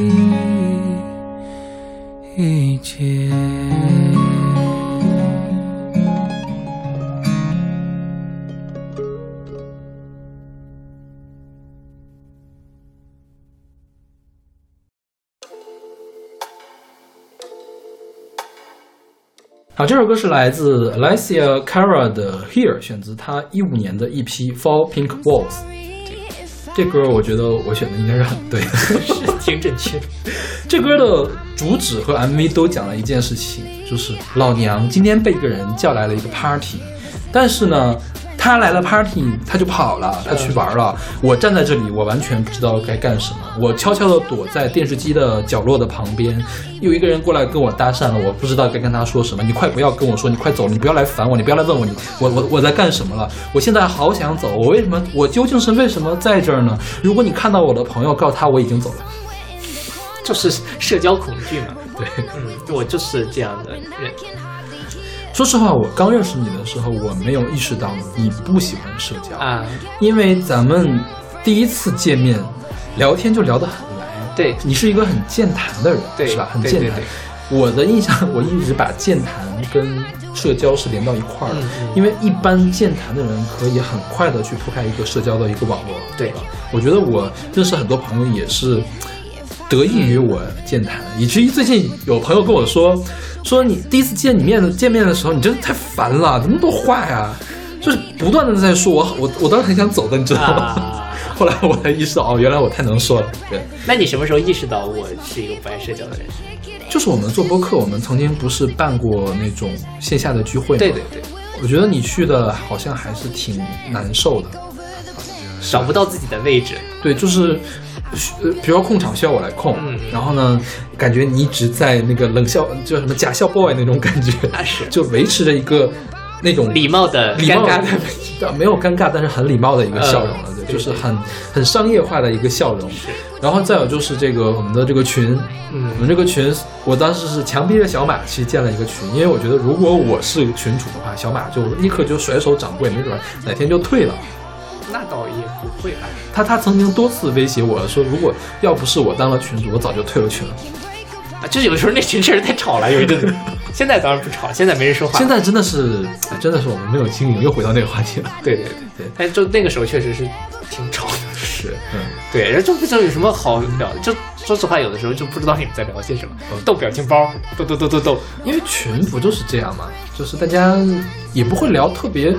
这首歌是来自 Alicia Cara 的《Here》，选自她一五年的一批《Four Pink Walls》。这歌我觉得我选的应该是很对的。是挺准确的。这歌的主旨和 MV 都讲了一件事情，就是老娘今天被一个人叫来了一个 party，但是呢，他来了 party，他就跑了，他去玩了。我站在这里，我完全不知道该干什么。我悄悄地躲在电视机的角落的旁边，有一个人过来跟我搭讪了，我不知道该跟他说什么。你快不要跟我说，你快走，你不要来烦我，你不要来问我，你我我我在干什么了？我现在好想走，我为什么？我究竟是为什么在这儿呢？如果你看到我的朋友，告诉他我已经走了。就是社交恐惧嘛。对，嗯，我就是这样的人。说实话，我刚认识你的时候，我没有意识到你不喜欢社交啊，因为咱们第一次见面，聊天就聊得很来。对你是一个很健谈的人，对是吧？很健谈。对我的印象，我一直把健谈跟社交是连到一块儿的，因为一般健谈的人可以很快的去铺开一个社交的一个网络，对吧？我觉得我认识很多朋友也是得益于我健谈，以至于最近有朋友跟我说，说你第一次见你面的见面的时候，你真的太烦了，怎么那么多话呀？就是不断的在说我我我当时很想走的，你知道吗？啊 后来我才意识到，哦，原来我太能说了。对，那你什么时候意识到我是一个不爱社交的人？就是我们做播客，我们曾经不是办过那种线下的聚会吗？对对对，我觉得你去的好像还是挺难受的。找不到自己的位置。对，就是，呃，比如说控场需要我来控，嗯。然后呢，感觉你一直在那个冷笑，就什么假笑 boy 那种感觉，是。就维持着一个那种礼貌的礼貌尴尬的。的，没有尴尬，但是很礼貌的一个笑容了，对，就是很很商业化的一个笑容。然后再有就是这个我们的这个群，嗯。我们这个群，我当时是强逼着小马去建了一个群，因为我觉得如果我是群主的话，小马就立刻就甩手掌柜，没准哪天就退了。那倒也不会吧？他他曾经多次威胁我说，如果要不是我当了群主，我早就退了群了。啊，就是有时候那群确实太吵了，有一阵子。现在当然不吵，现在没人说话。现在真的是，真的是我们没有经营，又回到那个话题了。对对对对但就那个时候确实是挺吵的。是，嗯，对，然后就不知道有什么好聊的，就说实话，有的时候就不知道你们在聊些什么，嗯逗表情包，逗逗逗逗逗。因为群不就是这样嘛，就是大家也不会聊特别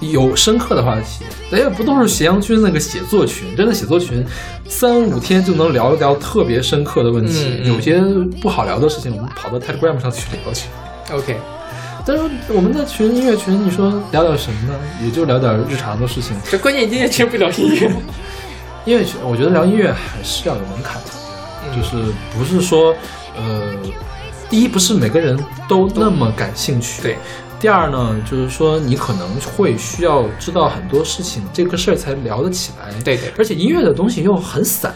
有深刻的话题，咱也不都是斜阳君那个写作群，真的写作群三五天就能聊一聊特别深刻的问题，有些不好聊的事情，我们跑到 Telegram 上去聊去。OK，但是我们的群音乐群，你说聊点什么呢？也就聊点日常的事情。这关键今天其实不聊音乐。音乐群，我觉得聊音乐还是要有门槛的，嗯就是不是说，呃，第一不是每个人都那么感兴趣，对。第二呢，就是说你可能会需要知道很多事情，这个事儿才聊得起来。对对而且音乐的东西又很散，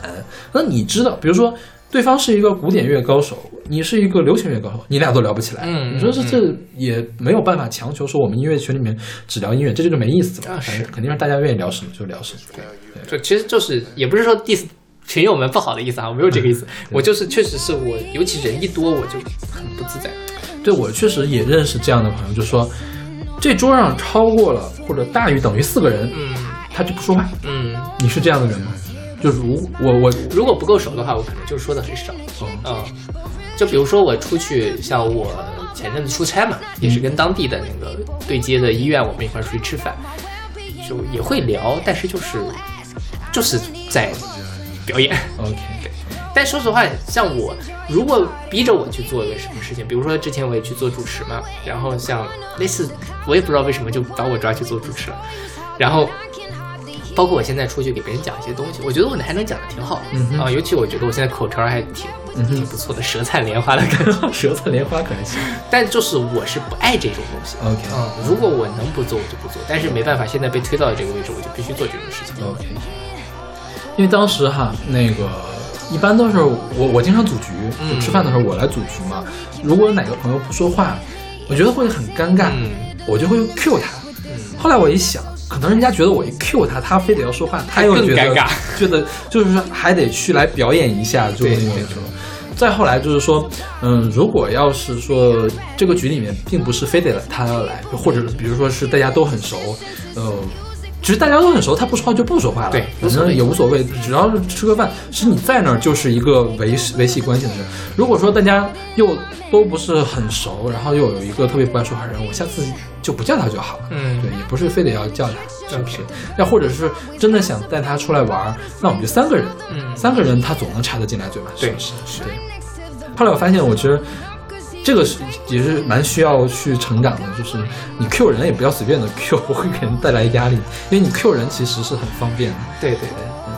那你知道，比如说对方是一个古典乐高手，你是一个流行乐高手，你俩都聊不起来。嗯你说这嗯这也没有办法强求说我们音乐群里面只聊音乐，这就没意思了。啊是反正肯定是大家愿意聊什么就聊什么。对就其实就是也不是说 diss 群友们不好的意思啊，我没有这个意思，我就是确实是我，尤其人一多我就很不自在。对我确实也认识这样的朋友，就说这桌上超过了或者大于等于四个人，嗯他就不说话。嗯，你是这样的人吗？就如我我如果不够熟的话，我可能就说的很少。哦嗯，就比如说我出去，像我前阵子出差嘛，也是跟当地的那个对接的医院，我们一块儿出去吃饭，就也会聊，但是就是就是在表演。OK，但说实话，像我如果逼着我去做一个什么事情，比如说之前我也去做主持嘛，然后像类似，我也不知道为什么就把我抓去做主持了，然后包括我现在出去给别人讲一些东西，我觉得我还能讲的挺好的、嗯哼啊，尤其我觉得我现在口条还挺、嗯挺不错的，舌灿莲花的感觉。舌灿莲花可能行。但就是我是不爱这种东西。OK 嗯，如果我能不做，我就不做，但是没办法，现在被推到了这个位置，我就必须做这种事情。OK，因为当时哈，那个一般都是我我经常组局，就嗯吃饭的时候我来组局嘛。如果哪个朋友不说话，我觉得会很尴尬，嗯我就会 Q 他。后来我一想，可能人家觉得我一 Q 他，他非得要说话，他又更觉得尴尬觉得就是说还得去来表演一下，就是那种。再后来就是说，嗯，如果要是说这个局里面并不是非得他要来，或者比如说是大家都很熟，呃，其实大家都很熟，他不说话就不说话了，对反正也无所谓，只要是吃个饭，其实你在那儿就是一个维维系关系的人。如果说大家又都不是很熟，然后又有一个特别不爱说话的人，我下次就不叫他就好了。嗯对，也不是非得要叫他，是不是？要或者是真的想带他出来玩，那我们就三个人，嗯三个人他总能插得进来嘴吧？对是不是？对。后来我发现，我其实这个是也是蛮需要去成长的，就是你 Q 人也不要随便的 Q，会给人带来压力，因为你 Q 人其实是很方便的。对对对，嗯，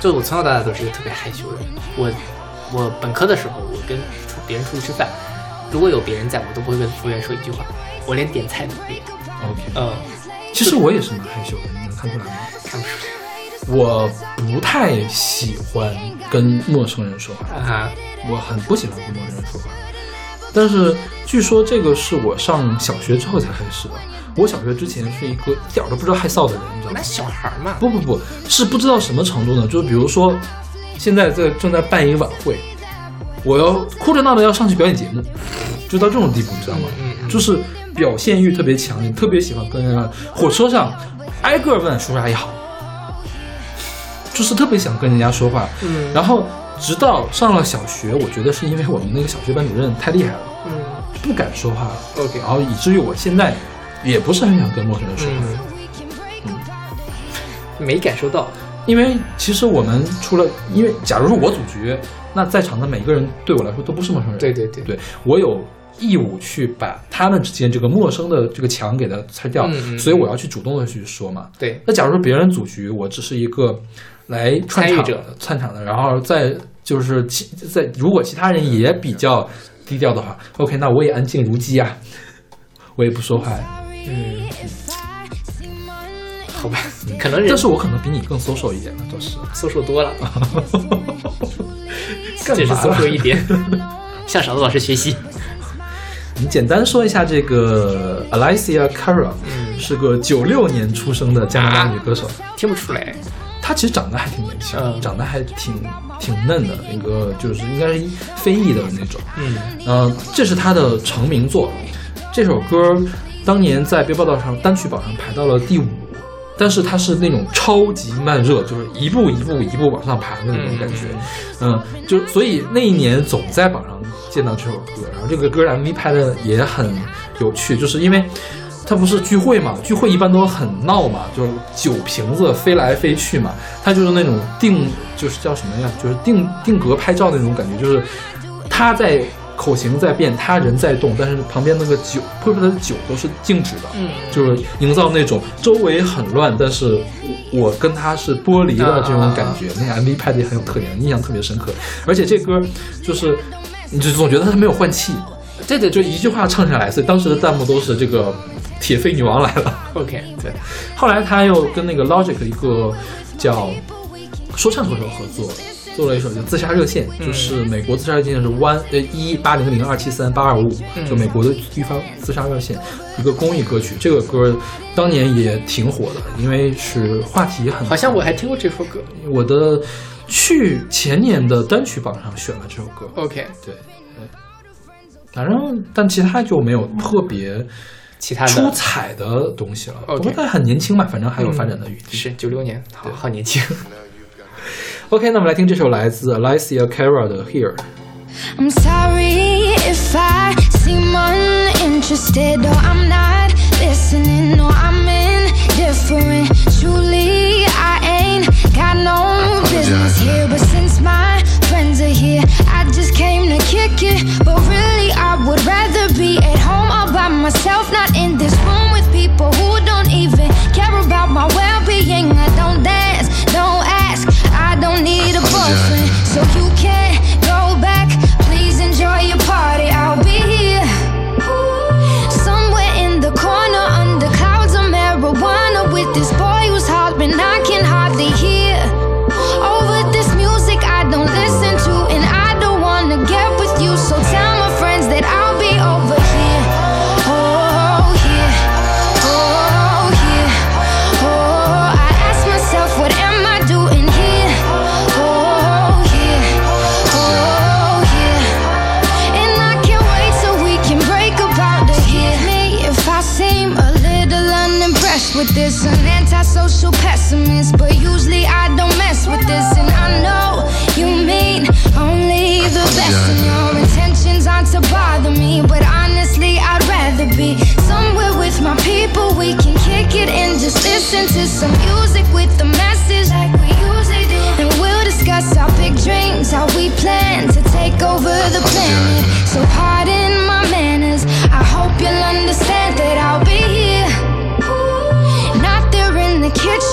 就我从小到大都是一个特别害羞的人。我我本科的时候，我跟别人出去吃饭，如果有别人在，我都不会跟服务员说一句话，我连点菜都不点。OK，嗯，其实我也是蛮害羞的，你能看出来吗？看不出来我不太喜欢跟陌生人说话，来啊，我很不喜欢跟陌生人说话。但是据说这个是我上小学之后才开始的。我小学之前是一个一点儿都不知道害臊的人，你知道吗那？小孩儿嘛，不不不，是不知道什么程度呢？就是比如说，现在在正在办一个晚会，我要哭着闹着要上去表演节目，就到这种地步，你知道吗？嗯嗯就是表现欲特别强你，特别喜欢跟人家火车上挨个问叔叔阿姨好，就是特别想跟人家说话。嗯然后直到上了小学，我觉得是因为我们那个小学班主任太厉害了，嗯不敢说话了。，OK，然后以至于我现在也不是很想跟陌生人说话。嗯，没感受到，因为其实我们除了，因为假如说我组局，那在场的每个人对我来说都不是陌生人。对对对对，我有义务去把他们之间这个陌生的这个墙给它拆掉，所以我要去主动的去说嘛。对，那假如说别人组局，我只是一个来串场的、串场的，然后再就是其在如果其他人也比较低调的话，OK，那我也安静如鸡啊，我也不说话。嗯，好吧，可能人但是我可能比你更 social 一点了，倒是。social 多了，干这是嘛了搜索一点，向勺子老师学习。你简单说一下这个 Alicia Cara，嗯。是个九六年出生的加拿大女歌手。听不出来，她其实长得还挺年轻，嗯长得还挺挺嫩的，一个就是应该是非裔的那种。嗯呃、这是他的成名作。这首歌当年在 Billboard 上单曲榜上排到了第五，但是它是那种超级慢热，就是一步一步一步往上爬的那种感觉。嗯，就所以那一年总在榜上见到这首歌，然后这个歌 MV 拍的也很有趣，就是因为它不是聚会嘛，聚会一般都很闹嘛，就是酒瓶子飞来飞去嘛，他就是那种定就是叫什么呀，就是定定格拍照那种感觉，就是他在口型在变，他人在动，但是旁边那个酒泼出来的酒都是静止的，嗯就是营造那种周围很乱，但是我跟他是剥离的这种感觉。那个 MV 拍的也很有特点，印象特别深刻。而且这歌就是，你就总觉得他没有换气，对对，就一句话唱下来，所以当时的弹幕都是这个铁肺女王来了。OK，对，后来他又跟那个 Logic 一个叫说唱歌手合作，做了一首叫《自杀热线》，就是美国自杀热线是 one 呃一八零零二七三八二五五，就美国的地方自杀热线，一个公益歌曲。这个歌当年也挺火的，因为是话题很，好像我还听过这首歌。我的去前年的单曲榜上选了这首歌。OK，对，对反正但其他就没有特别其他的出彩的东西了。不过他很年轻嘛，反正还有发展的余地。是九六年，好好年轻。OK，那我们来听这首来自 Alicia Cara 的《Here》。I'm sorry if I seem uninterested or I'm not listening or I'm indifferent. Truly, I ain't got no business here. But since my friends are here, I just came to kick it. But really, I would rather be at home all by myself, not in this room with people who don't even care about my well being. I don't dance, don't ask, I don't need a boyfriend. So you can't go back. Please enjoy your party. Antisocial pessimist, but usually I don't mess with this. And I know you mean only the best. And your intentions aren't to bother me, but honestly, I'd rather be somewhere with my people. We can kick it and just listen to some music with the message like we usually do. And we'll discuss our big dreams, how we plan to take over the planet. So pardon my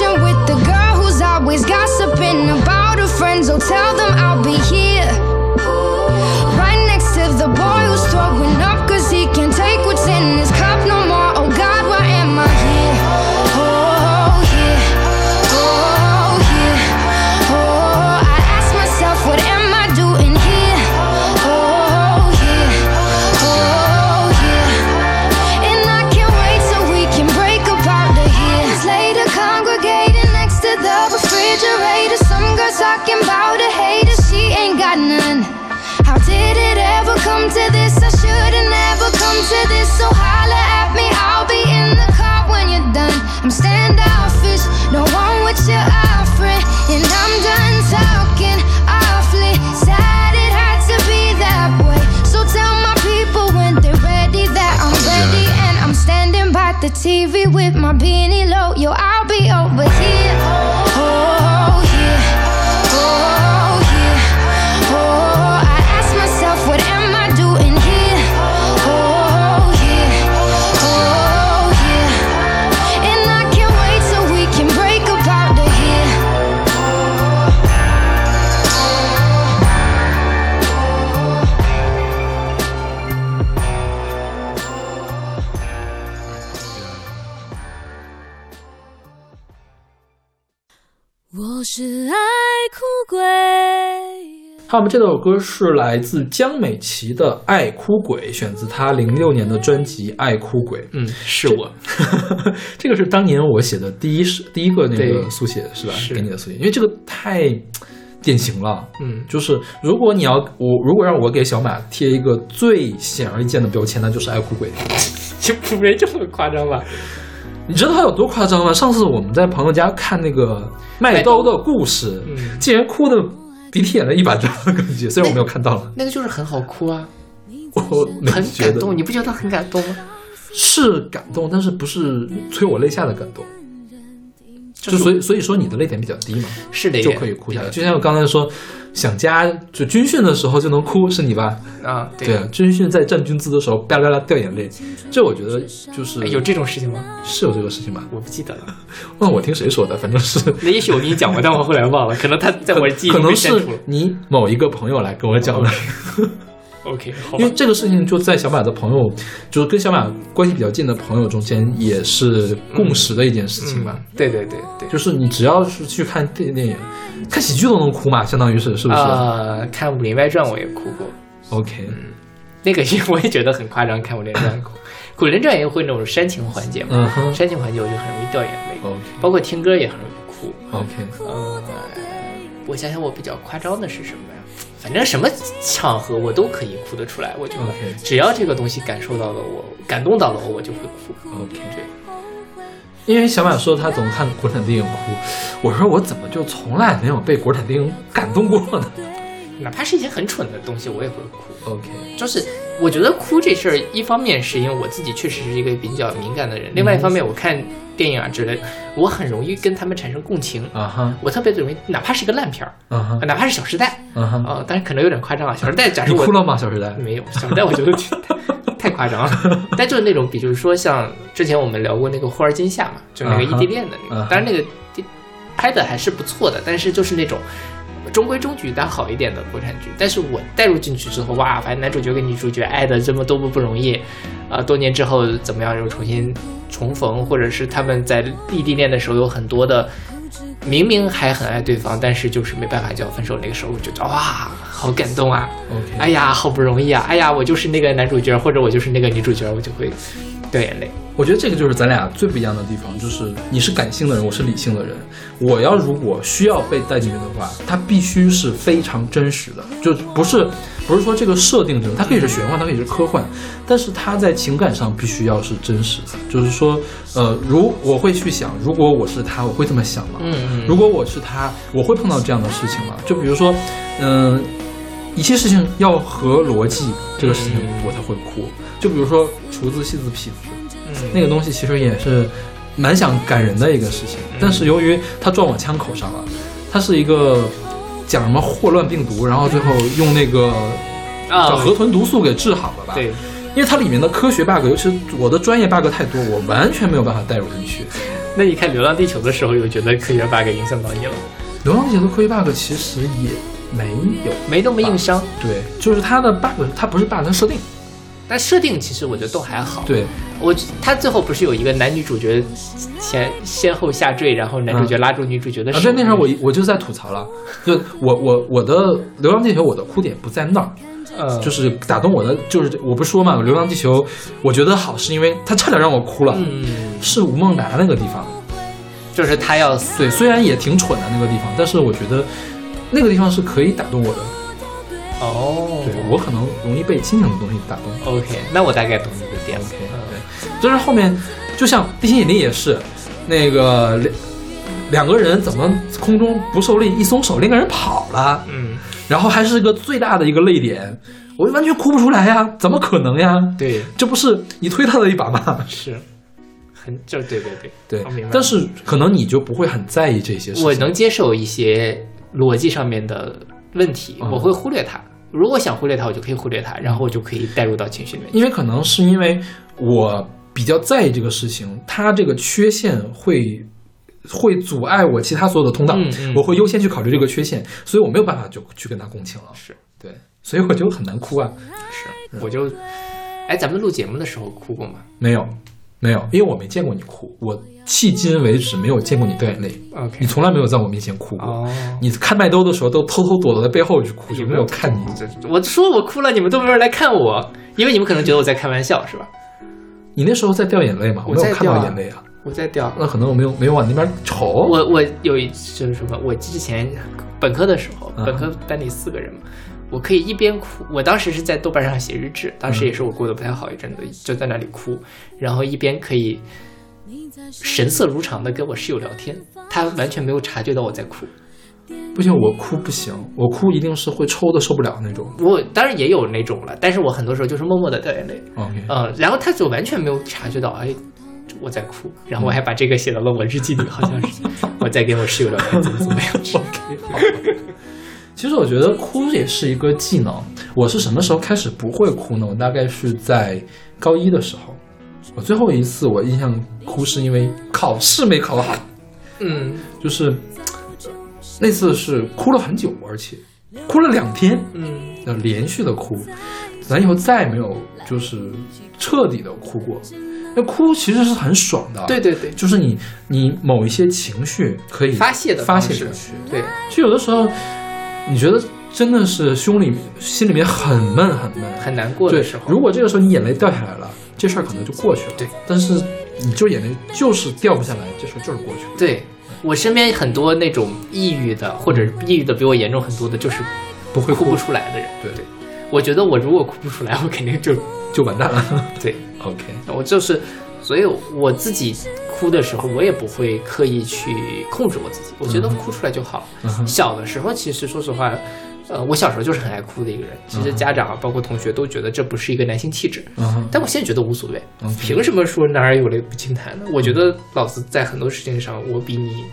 with the girl who's always gossiping about her friends. Oh, tell them I'll be here. The TV with my beanie low. Yo, I'll be over here. 好，我们这首歌是来自江美琪的《爱哭鬼》，选自她零六年的专辑《爱哭鬼》。嗯，是我。这个是当年我写的第一是第一个那个速写是吧？是给你的速写，因为这个太典型了。嗯就是如果你要我，如果让我给小马贴一个最显而易见的标签，那就是爱哭鬼。就没这么夸张吧？你知道他有多夸张吗？上次我们在朋友家看那个麦兜的故事，嗯竟然哭的鼻涕眼泪一把抓的感觉。虽然我没有看到了，那个就是很好哭啊，我很感动，你不觉得很感动吗？是感动，但是不是催我泪下的感动。就所以所以说你的泪点比较低嘛，是的，就可以哭下来。就像我刚才说，想家就军训的时候就能哭，是你吧？啊，对啊，军训在站军姿的时候，吧啦啦掉眼泪，这我觉得就是哎有这种事情吗？是有这个事情吧？我不记得了。问我听谁说的，反正是那 也许我跟你讲过，但我后来忘了，可能他在我记忆可能是里删除了。你某一个朋友来跟我讲的，OK，因为。这个事情就在小马的朋友，就是跟小马关系比较近的朋友中间，也是共识的一件事情吧。嗯，对对对对。就是你只要是去看电电影，看喜剧都能哭嘛，相当于是是不是、呃、看《武林外传》我也哭过，o k 那个我也觉得很夸张。看《武林外传》哭，《武林传》也会那种煽情环节嘛，嗯煽情环节我就很容易掉眼泪，OK 包括听歌也很容易哭。OK，呃，我想想，我比较夸张的是什么呀？反正什么场合我都可以哭得出来，我觉得只要这个东西感受到了我，感动到了我，我就会哭。OK 对，因为小马说他总看国产电影哭，我说我怎么就从来没有被国产电影感动过呢哪怕是一些很蠢的东西，我也会哭。？OK，就是我觉得哭这事儿，一方面是因为我自己确实是一个比较敏感的人，另外一方面我看电影啊之类的，我很容易跟他们产生共情。啊哈，我特别容易，哪怕是一个烂片儿，啊哈，哪怕是《小时代》啊哈，啊，当然可能有点夸张啊，《小时代》假设我哭了吗？《小时代》没有，《小时代》我觉得太 太夸张了，但就是那种，比如说像之前我们聊过那个《霍尔金夏》嘛，就那个异地恋的那个，当然那个地拍的还是不错的，但是就是那种中规中矩但好一点的国产剧。但是我带入进去之后，哇，反正男主角跟女主角爱的这么多么不容易，啊、多年之后怎么样又重新重逢，或者是他们在异地恋的时候有很多的。明明还很爱对方，但是就是没办法就要分手。那个时候我觉得哇，好感动啊哎呀，好不容易啊！哎呀，我就是那个男主角，或者我就是那个女主角，我就会掉眼泪。我觉得这个就是咱俩最不一样的地方，就是你是感性的人，我是理性的人。我要如果需要被带进去的话，它必须是非常真实的，就不是不是说这个设定中，它可以是玄幻，它可以是科幻，但是它在情感上必须要是真实的。就是说，呃，如我会去想，如果我是他，我会这么想吗？嗯嗯如果我是他，我会碰到这样的事情吗？就比如说，嗯、一些事情要合逻辑，这个事情我才会哭。就比如说厨子戏子痞子，嗯那个东西其实也是蛮想感人的一个事情，嗯但是由于它撞我枪口上了，它是一个讲什么霍乱病毒，然后最后用那个叫啊，河豚毒素给治好了吧？对，因为它里面的科学 bug，尤其是我的专业 bug 太多，我完全没有办法带入进去。那你看《流浪地球》的时候，有觉得科学 bug 影响到你了？流浪地球的科学 bug 其实也没有，没那么硬伤，对，就是它的 bug，它不是 bug，它设定。但设定其实我觉得都还好。对，我他最后不是有一个男女主角前先后下坠，然后男主角拉住女主角的手。啊，对，那时候我我就在吐槽了，就我我我的《流浪地球》我的哭点不在那儿，呃，就是打动我的，就是我不是说嘛，《流浪地球》我觉得好是因为它差点让我哭了，嗯，是吴孟达那个地方，就是他要死。对，虽然也挺蠢的那个地方，但是我觉得那个地方是可以打动我的，哦，对我可能容易被亲情的东西打动。OK，那我大概懂你的点了。OK，对，就是后面就像《地心引力》也是，那个两两个人怎么空中不受力，一松手，另一个人跑了，嗯，然后还是一个最大的一个泪点，我完全哭不出来呀，怎么可能呀？对，这不是你推他的一把吗？是。很就对对对对。但是可能你就不会很在意这些事情。我能接受一些逻辑上面的问题，嗯我会忽略它。如果想忽略它，我就可以忽略它，然后我就可以带入到情绪里面。因为可能是因为我比较在意这个事情，它这个缺陷会会阻碍我其他所有的通道，嗯嗯我会优先去考虑这个缺陷，所以我没有办法就去跟他共情了。是对，所以我就很难哭啊。是，我就，哎，咱们录节目的时候哭过吗没有，没有，因为我没见过你哭，我迄今为止没有见过你掉眼泪，？OK，你从来没有在我面前哭过。哦，你看麦兜的时候都偷偷躲在背后去哭，就没有看你。我说我哭了，你们都没有人来看我，因为你们可能觉得我在开玩笑，是吧？你那时候在掉眼泪吗？我没有看在掉啊到眼泪啊。我在掉。那可能我没有没有往那边瞅。我我有一就是什么，我之前本科的时候，嗯本科班里四个人嘛，我可以一边哭，我当时是在豆瓣上写日志，当时也是我过得不太好一阵子，就在那里哭，然后一边可以神色如常的跟我室友聊天，他完全没有察觉到我在哭。不行，我哭不行，我哭一定是会抽的受不了那种。我当然也有那种了，但是我很多时候就是默默的掉眼泪嗯，然后他就完全没有察觉到，哎，我在哭，然后我还把这个写到了我日记里，好像是 我在跟我室友聊天，怎么怎么样。OK，好。其实我觉得哭也是一个技能。我是什么时候开始不会哭呢？我大概是在高一的时候。我最后一次我印象哭是因为考试没考好，嗯就是那次是哭了很久，而且哭了两天，嗯要连续的哭，咱以后再也没有就是彻底的哭过。那哭其实是很爽的，对对对就是你你某一些情绪可以发泄的发泄出去。对，就有的时候，你觉得真的是胸里心里面很闷很闷，很难过的时候，。如果这个时候你眼泪掉下来了，这事儿可能就过去了。对，但是你就眼泪就是掉不下来，这事儿就是过去了。对我身边很多那种抑郁的，或者抑郁的比我严重很多的，就是不会哭不出来的人。对对，我觉得我如果哭不出来，我肯定就就完蛋了。对 OK，我就是，所以我自己哭的时候，我也不会刻意去控制我自己，我觉得哭出来就好。嗯小的时候，其实说实话，呃，我小时候就是很爱哭的一个人。其实家长啊，包括同学都觉得这不是一个男性气质，嗯但我现在觉得无所谓。凭什么说男儿有泪不轻弹呢？我觉得老子在很多事情上，我比你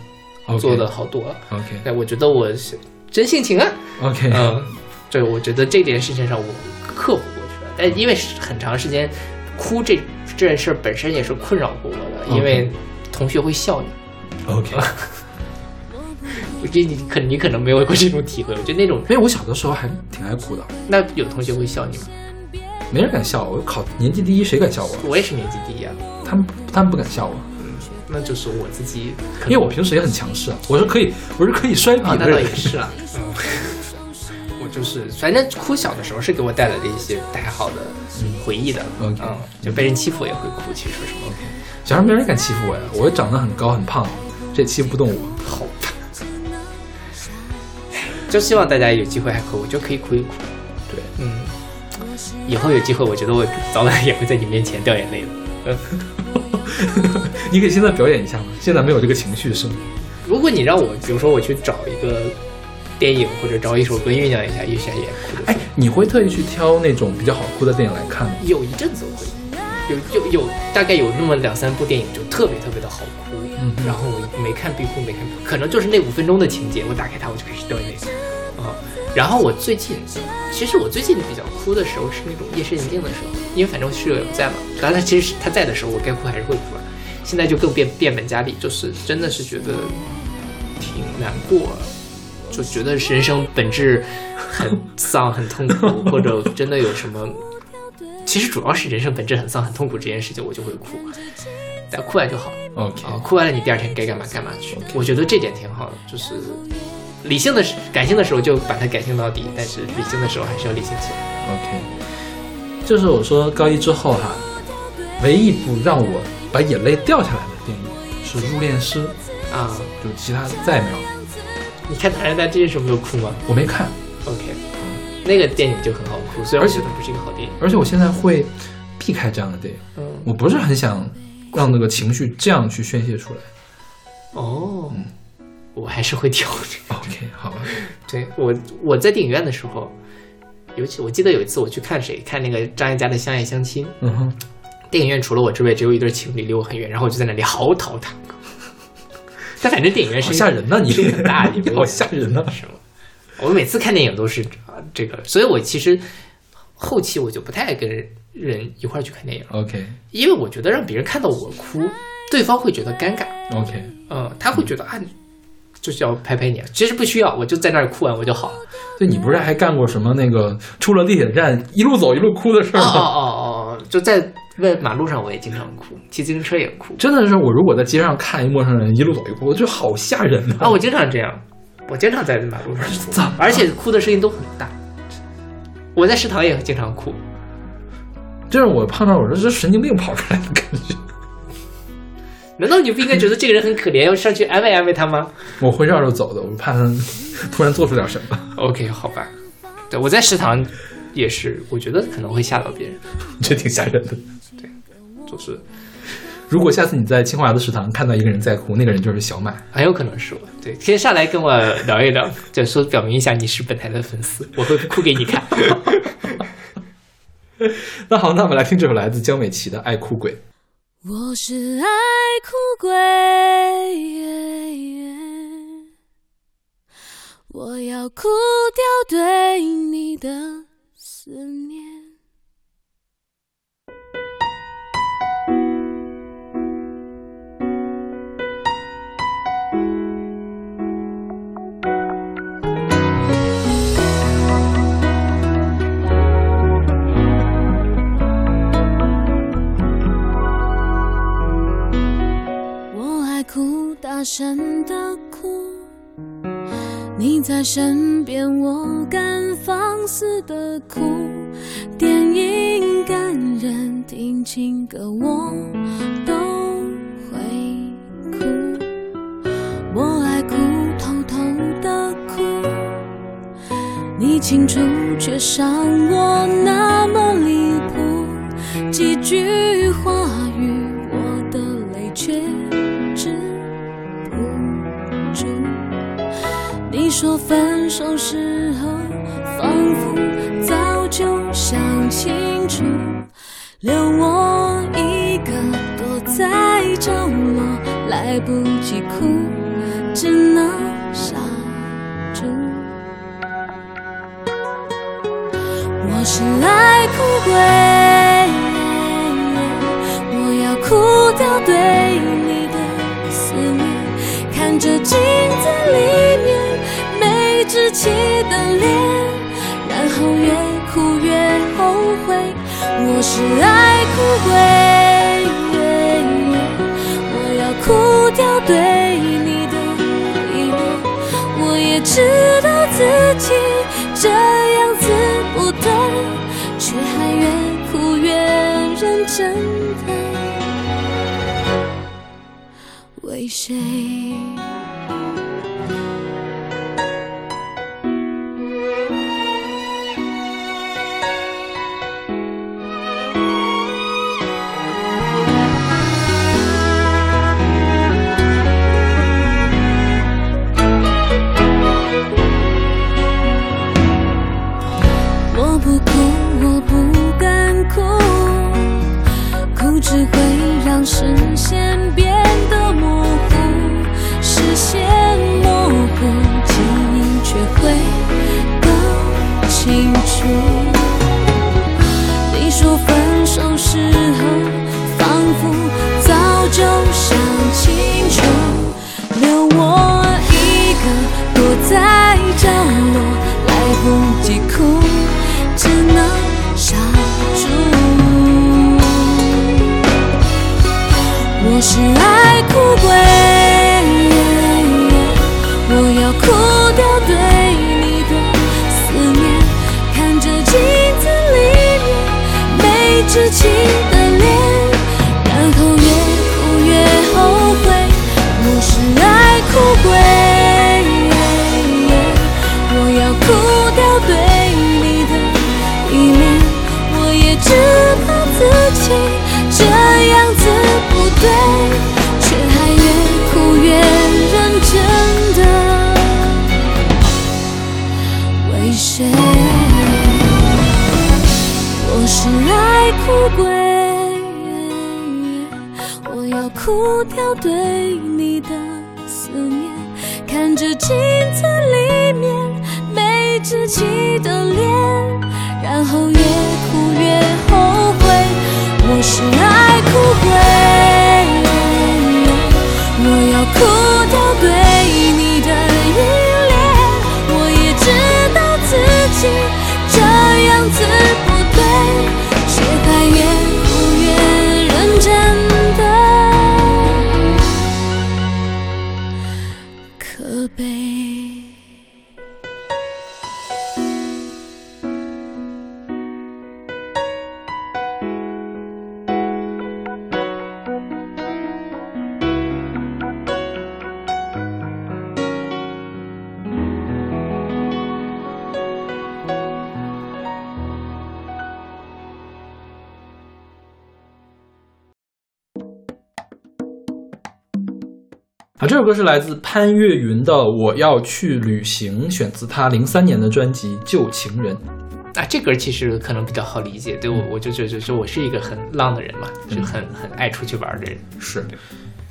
做的好多了。OK 哎，我觉得我是真性情啊。OK，嗯，对，我觉得这件事情上我克服过去了，但因为是很长时间哭这这件事本身也是困扰过我的，因为同学会笑你，OK，我觉得你可你可能没有过这种体会，我觉得那种因为我小的时候还挺爱哭的，那有同学会笑你吗？没人敢笑我。我考年级第一，谁敢笑我？我也是年级第一啊，他们他们不敢笑我，那就是我自己，因为我平时也很强势啊，我是可以我是可以摔笔啊，的人那倒也。是啊，嗯，我就是反正哭小的时候是给我带来了一些不太好的回忆的，OK 嗯，就被人欺负也会哭，其实说实话。小时候没人敢欺负我呀，我长得很高很胖，这也欺负不动我。好吧，就希望大家有机会还可以，我就可以哭一哭。对，嗯，以后有机会，我觉得我早晚也会在你面前掉眼泪的。嗯，你可以现在表演一下吗？现在没有这个情绪是吗？如果你让我，比如说我去找一个电影或者找一首歌酝酿一下，一下也哎，你会特意去挑那种比较好哭的电影来看吗？有一阵子我会。有有有，大概有那么两三部电影就特别特别的好哭，嗯然后我没看必哭，没看必哭，可能就是那五分钟的情节，我打开它我就开始掉眼泪啊。然后我最近，其实我最近比较哭的时候是那种夜深人静的时候，因为反正室友也不在嘛，当然他其实他在的时候，我该哭还是会哭啊。现在就更变变本加厉，就是真的是觉得挺难过，就觉得人生本质很丧、很痛苦，或者真的有什么。其实主要是人生本质很丧、很痛苦这件事情，我就会哭，但哭完就好。OK，啊，哭完了你第二天该干嘛干嘛去。我觉得这点挺好的，就是理性的时、感性的时候就把它感性到底，但是理性的时候还是要理性起来。OK，就是我说高一之后哈，唯一一部让我把眼泪掉下来的电影是《入殓师》，啊，就其他再也没有。你看《唐人街》这时候没有哭吗我没看，？OK，那个电影就很好哭，虽然而且我觉得不是一个好电影。而且我现在会避开这样的电影，嗯，我不是很想让那个情绪这样去宣泄出来。哦，我还是会挑这个。OK，好吧，对我，我在电影院的时候，尤其我记得有一次我去看谁看那个张艾嘉的《相爱相亲》，嗯哼，电影院除了我之外，只有一对情侣离我很远，然后我就在那里嚎啕大哭。但反正电影院好是吓人呢、你声音很大，你好吓人呐、是吗？我每次看电影都是啊这个，所以我其实后期我就不太爱跟人一块儿去看电影，OK 因为我觉得让别人看到我哭，对方会觉得尴尬，OK，嗯，他会觉得啊，就是要拍拍你，其实不需要，我就在那儿哭完我就好了。对你不是还干过什么那个出了地铁站一路走一路哭的事儿吗？哦哦哦哦，就在在马路上我也经常哭，骑自行车也哭真的是我如果在街上看一陌生人一路走一路哭，我觉得好吓人呐、啊，我经常这样，我经常在马路上哭怎么，而且哭的声音都很大。我在食堂也经常哭，就是我碰到我说这神经病跑出来的感觉。难道你不应该觉得这个人很可怜，要上去安慰安慰他吗 我会绕着走的，我怕他突然做出点什么，？OK，好吧。对，我在食堂也是，我觉得可能会吓到别人，这挺吓人的。就是如果下次你在清华的食堂看到一个人在哭，那个人就是小满。很有可能是我。对，可以上来跟我聊一聊，就说表明一下你是本台的粉丝，我会哭给你看。那好，那我们来听这首来自江美琪的《爱哭鬼》。我是爱哭鬼，我要哭掉对你的思念。大声的哭。你在身边，我敢放肆的哭。电影感人，听情歌我都会哭。我爱哭，偷偷的哭。你清楚，却伤我那么离谱。几句话语，你说分手时候，仿佛早就想清楚，留我一个躲在角落，来不及哭，只能傻住。我是爱哭鬼，气的脸，然后越哭越后悔。我是爱哭鬼，我要哭掉对你的依恋，我也知道自己这样子不对，却还越哭越认真的为谁？首歌是来自潘越云的《我要去旅行》，选自他零三年的专辑《旧情人》。啊，这歌其实可能比较好理解，对我我就觉得就我是一个很浪的人嘛，就很很爱出去玩的人。是，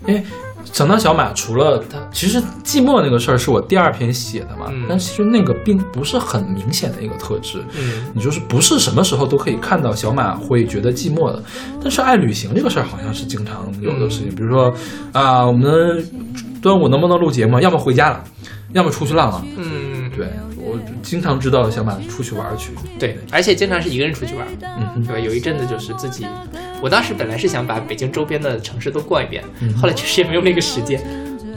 因为想到小马，除了他，其实寂寞那个事儿是我第二篇写的嘛，嗯但其实那个并不是很明显的一个特质。嗯，你就是不是什么时候都可以看到小马会觉得寂寞的，但是爱旅行这个事儿好像是经常有的事情。比如说啊、我们端午能不能录节目？要么回家了，要么出去浪了。嗯，对我经常知道想把出去玩去。对，而且经常是一个人出去玩，嗯对吧？有一阵子就是自己，我当时本来是想把北京周边的城市都逛一遍，嗯后来确实也没有那个时间。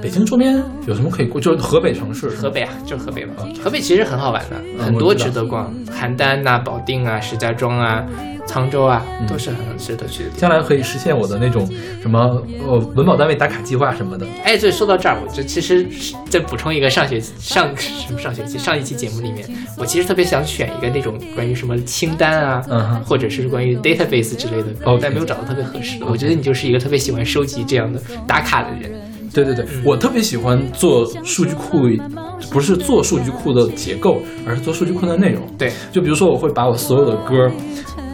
北京周边有什么可以过？就是河北城市，河北啊，就是河北嘛。河北其实很好玩的，很多值得逛，邯郸呐、保定啊、石家庄啊、沧州啊，嗯都是很值得去的地方。将来可以实现我的那种什么呃文保单位打卡计划什么的。哎，对，说到这儿，我就其实再补充一个上学上什么上学期上一期节目里面，我其实特别想选一个那种关于什么清单啊，或者是关于 database 之类的 OK 但没有找到特别合适的。我觉得你就是一个特别喜欢收集这样的打卡的人。对对对，我特别喜欢做数据库，不是做数据库的结构，而是做数据库的内容。对，就比如说，我会把我所有的歌、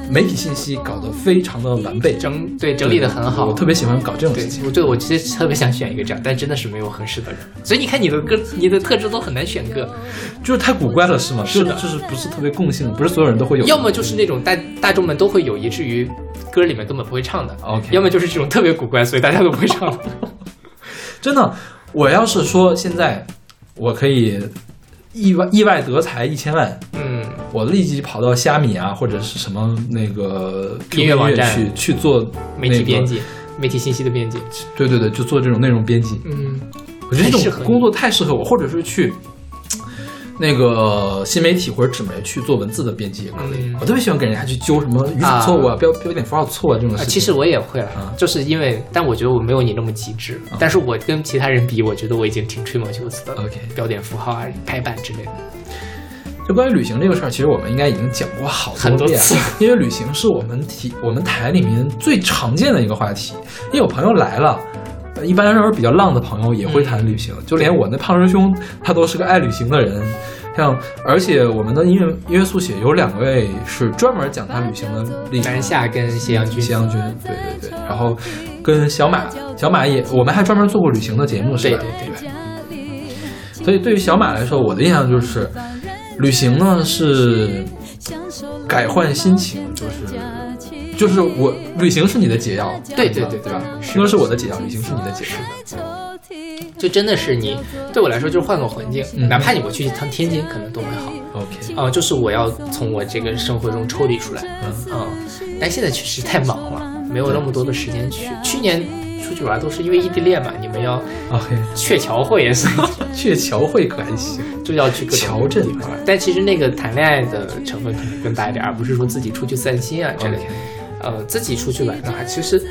媒体信息搞得非常的完备，整对整理的很好。我特别喜欢搞这种对事，情。我对我其实特别想选一个这样，但真的是没有合适的人。所以你看你的歌，你的特质都很难选歌，就是太古怪了，是吗？是的就就是不是特别共性，不是所有人都会有。要么就是那种大大众们都会有，以至于歌里面根本不会唱的 OK 要么就是这种特别古怪，所以大家都不会唱。真的，我要是说现在我可以意外意外得财一千万，嗯，我立即跑到虾米啊，或者是什么那个音乐网站。去去做媒体编辑、媒体信息的编辑，对对对，就做这种内容编辑。嗯，我觉得这种工作太适合我，或者是去那个新媒体或者纸媒去做文字的编辑也可以。嗯我特别喜欢给人家去纠什么语法错误啊、标标点符号错啊这种啊，事情。其实我也会了啊，就是因为，但我觉得我没有你那么极致，但是我跟其他人比，我觉得我已经挺吹毛求疵的。OK 标点符号啊、排版之类的，就关于旅行这个事儿，其实我们应该已经讲过好多次，因为旅行是我们题我们台里面最常见的一个话题。因为有朋友来了。呃一般来说比较浪的朋友也会谈旅行，就连我那胖师兄他都是个爱旅行的人。像而且我们的音乐音乐速写有两位是专门讲他旅行的历程，南下跟斜阳君，斜阳君，对对对，然后跟小马，小马也，我们还专门做过旅行的节目，是吧？对对。对。所以对于小马来说，我的印象就是，旅行呢是改换心情，就是就是我旅行是你的解药，对对对对吧？是那是我的解药，旅行是你的解药。就真的是你对我来说就是换个环境，嗯哪怕你我去一趟天津，可能都会好。OK，啊、就是我要从我这个生活中抽离出来，嗯嗯，但现在确实太忙了，没有那么多的时间去。去年出去玩都是因为异地恋嘛，你们要 OK，鹊桥会，所以 鹊桥会可还行。就要去各种桥镇地方。但其实那个谈恋爱的成分可能更大一点，而不是说自己出去散心啊之类的。呃，自己出去玩的话，其实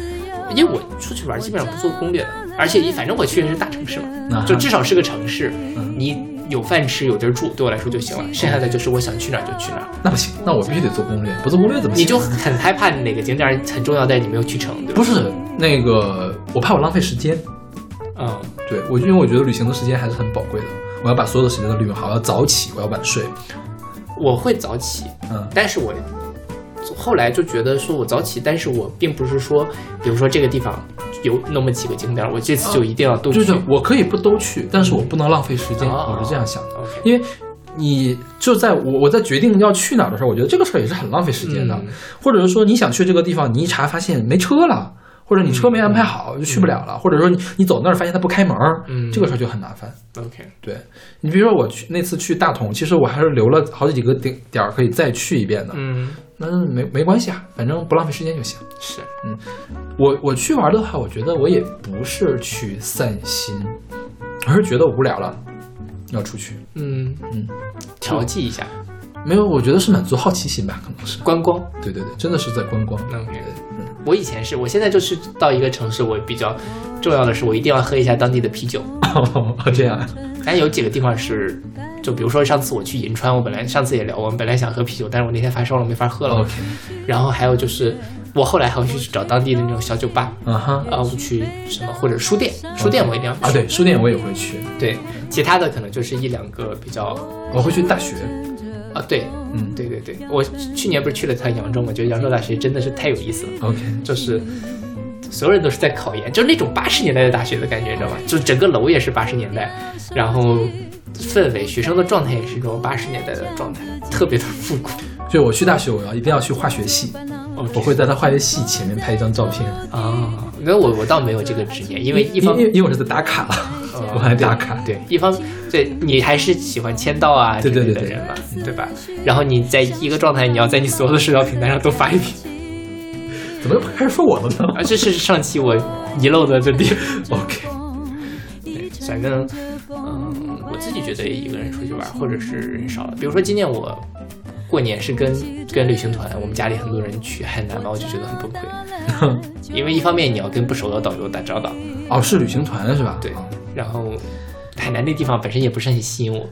因为我出去玩基本上不做攻略的，而且反正我去的是大城市嘛，就至少是个城市，嗯你有饭吃有地儿住，对我来说就行了。剩下的就是我想去哪儿就去哪儿。那不行，那我必须得做攻略，不做攻略怎么行？你就很害怕哪个景点很重要，但你没有去成，对吧？不是那个，我怕我浪费时间。嗯，对我，因为我觉得旅行的时间还是很宝贵的，我要把所有的时间都利用好，要早起，我要晚睡。我会早起，嗯但是我后来就觉得说我早起，但是我并不是说，比如说这个地方有那么几个景点，我这次就一定要都去。就是我可以不都去，但是我不能浪费时间，哦我是这样想的。因为你就在我我在决定要去哪儿的时候，我觉得这个事儿也是很浪费时间的，嗯或者是说你想去这个地方，你一查发现没车了。或者你车没安排好就去不了了，或者说你你走那儿发现他不开门儿，嗯这个事儿就很麻烦。OK，对你比如说我去那次去大同，其实我还是留了好几个点点儿可以再去一遍的，嗯，那没没关系啊，反正不浪费时间就行。是，嗯我我去玩的话，我觉得我也不是去散心，而是觉得无聊了，要出去。嗯嗯，调剂一下没有，我觉得是满足好奇心吧，可能是。观光。对对对，真的是在观光。对嗯我以前是，我现在就是到一个城市，我比较重要的是，我一定要喝一下当地的啤酒。哦，这样啊，但有几个地方是，就比如说上次我去银川，我本来上次也聊，我们本来想喝啤酒，但是我那天发烧了，没法喝了。然后还有就是，我后来还会去找当地的那种小酒吧，啊哈，然后去什么或者书店，书店我一定要去。啊，对，书店我也会去，对，其他的可能就是一两个比较我会去大学。啊，对，嗯，对对对，我去年不是去了趟扬州嘛，觉得扬州大学真的是太有意思了，OK，就是所有人都是在考研，就是那种八十年代的大学的感觉，你知道吗？就整个楼也是八十年代，然后氛围、学生的状态也是一种八十年代的状态，特别的复古。就我去大学，我要一定要去化学系，我会在他化学系前面拍一张照片，啊，那我我倒没有这个执念，因为一因方为因为我是在打卡了，呃 我还打卡。对，一方对你还是喜欢签到啊之对对对的人嘛，对吧？然后你在一个状态，你要在你所有的社交平台上都发一遍，怎么又开始说我了呢啊，这是上期我遗漏的这点。OK，对，反正嗯，我自己觉得一个人出去玩，或者是人少了，比如说今年我过年是跟跟旅行团，我们家里很多人去海南嘛，我就觉得很崩溃，因为一方面你要跟不熟的导游打交道，哦，是旅行团是吧？对哦，然后海南那地方本身也不是很吸引我，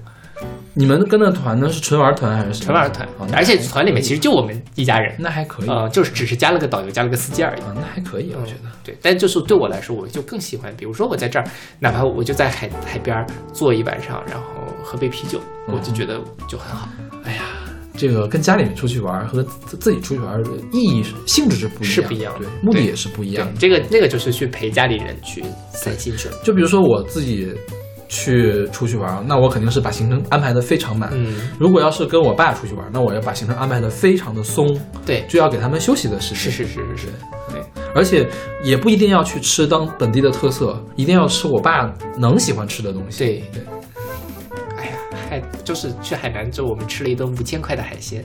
你们跟的团呢是纯玩团还是纯玩团哦，而且团里面其实就我们一家人，那还可以呃，就是只是加了个导游，加了个司机而已。啊，那还可以，我觉得。对，但就是对我来说，我就更喜欢，比如说我在这儿，哪怕我就在海海边儿坐一晚上，然后喝杯啤酒，我就觉得就很好。哎呀，这个跟家里面出去玩和自自己出去玩的意义是性质是不一样，是不一样的对，目的也是不一样的。，这个那个就是去陪家里人去散心去了。就比如说我自己去出去玩，那我肯定是把行程安排的非常满。嗯，如果要是跟我爸出去玩，那我要把行程安排的非常的松，对，就要给他们休息的时间。是是是是是，对，而且也不一定要去吃当本地的特色，一定要吃我爸能喜欢吃的东西。对对，哎呀，海就是去海南之后，我们吃了一顿五千块的海鲜，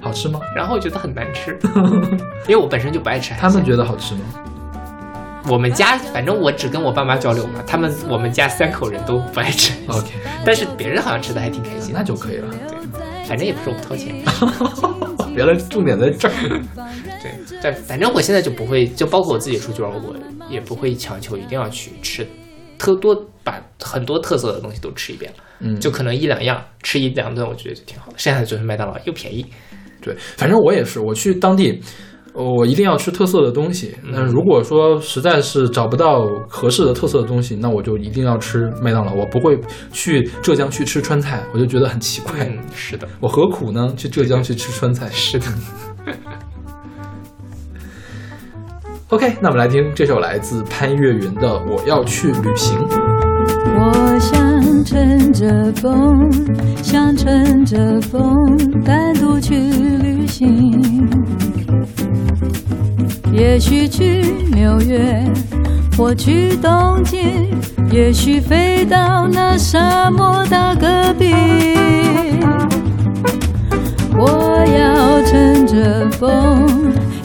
好吃吗？然后我觉得很难吃，因为我本身就不爱吃海鲜。他们觉得好吃吗？我们家反正我只跟我爸妈交流嘛，他们我们家三口人都不爱吃 OK 但是别人好像吃的还挺开心那，就可以了。对反正也不是我们掏钱。原来重点在这儿。对，但反正我现在就不会，就包括我自己出去玩，我也不会强求一定要去吃特多，把很多特色的东西都吃一遍了。嗯就可能一两样吃一两顿，我觉得就挺好的。剩下的就是麦当劳又便宜。对，反正我也是，我去当地，呃我一定要吃特色的东西。嗯那如果说实在是找不到合适的特色的东西，那我就一定要吃麦当劳。我不会去浙江去吃川菜，我就觉得很奇怪。嗯，是的，我何苦呢？去浙江去吃川菜。是的。OK，那我们来听这首来自潘越云的《我要去旅行》。我想乘着风，想乘着风，单独去旅行。也许去纽约，或去东京，也许飞到那沙漠大戈壁。我要乘着风，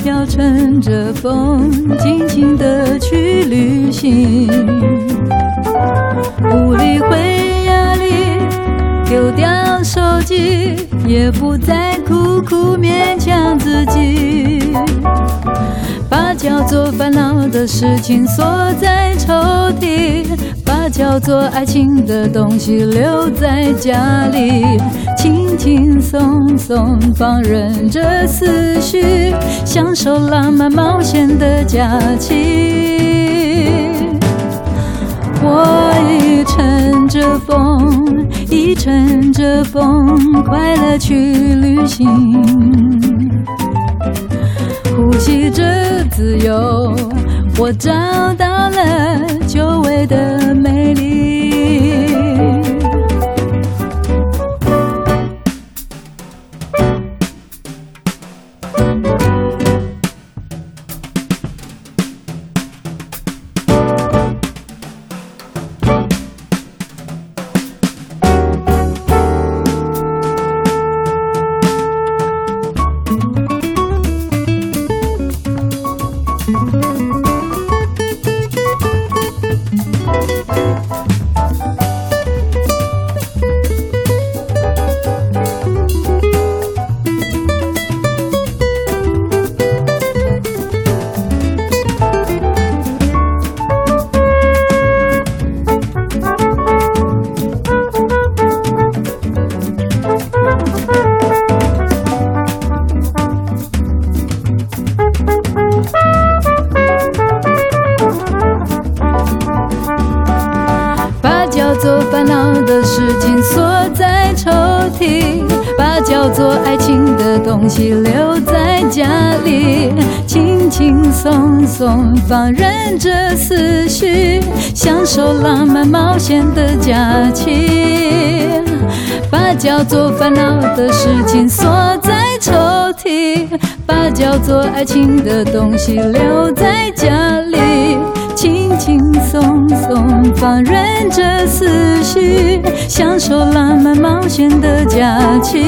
要乘着风，尽情的去旅行。不理会压力，丢掉手机，也不再苦苦勉强自己。做烦恼的事情锁在抽屉，把叫做爱情的东西留在家里，轻轻松松放任着思绪，享受浪漫冒险的假期。我已乘着风，已乘着风，快乐去旅行。呼吸着自由，我找到了久违的美丽。做爱情的东西留在家里。轻轻松松放任着思绪，享受浪漫冒险的假期。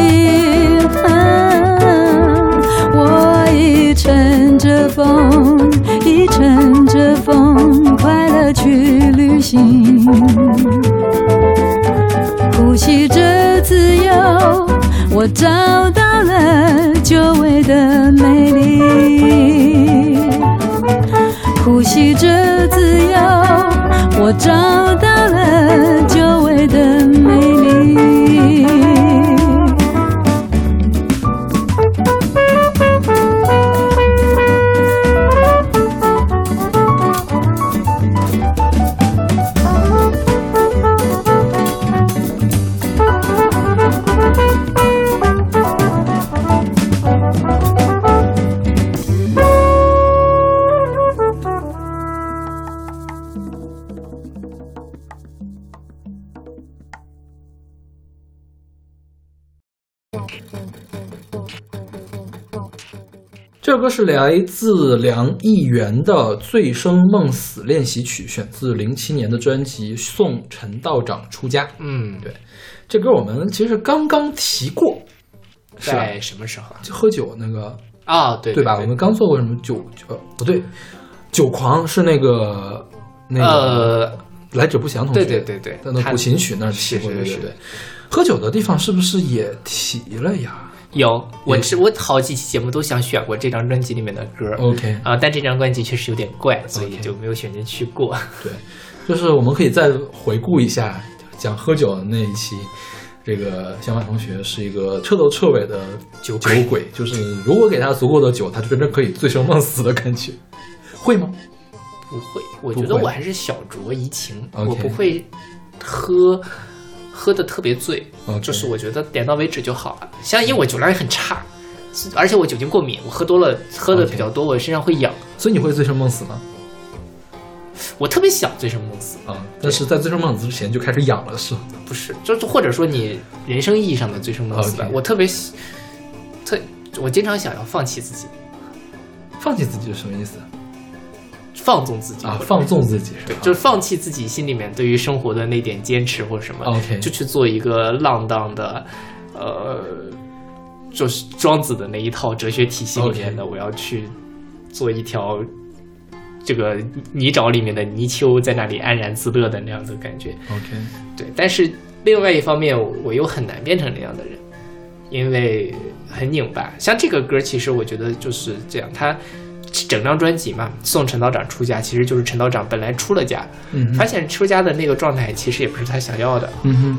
我已乘着风，已乘着风，快乐去旅行。呼吸着自由，我找到了久违的美丽。呼吸着自由，我找到了来自梁艺元的《醉生梦死练习曲》，选自零七年的专辑《送陈道长出家》。嗯，对，这歌我们其实刚刚提过，在什么时候啊？就喝酒那个，啊，对对吧？我们刚做过什么酒？呃，不对，酒狂是那个那个呃，来者不祥同学，对对对对在那古琴曲那儿提过，对对对。喝酒的地方是不是也提了呀有，我也是我好几期节目都想选过这张专辑里面的歌。？OK，啊，但这张专辑确实有点怪，所以就没有选进去过。对，就是我们可以再回顾一下讲喝酒的那一期。这个小马同学是一个彻头彻尾的酒酒鬼，就是如果给他足够的酒，他就真的可以醉生梦死的感觉，会吗？不会，我觉得我还是小酌怡情我不会喝喝的特别醉 OK 就是我觉得点到为止就好了。像因为我酒量也很差，而且我酒精过敏，我喝多了喝的比较多，我身上会痒。所以你会醉生梦死吗？我特别想醉生梦死，啊，但是在醉生梦死之前就开始痒了，是吗？不是，就是或者说你人生意义上的醉生梦死我特别喜特，我经常想要放弃自己，放弃自己是什么意思放纵自己啊？放纵自己是对吧？，就是放弃自己心里面对于生活的那点坚持或者什么 OK 就去做一个浪荡的，呃，就是庄子的那一套哲学体系里面的我要去做一条这个泥沼里面的泥鳅，在那里安然自乐的那样的感觉。OK，对，但是另外一方面，我又很难变成那样的人，因为很拧巴。像这个歌，其实我觉得就是这样，他整张专辑嘛，送陈道长出家，其实就是陈道长本来出了家，嗯发现出家的那个状态其实也不是他想要的，嗯哼，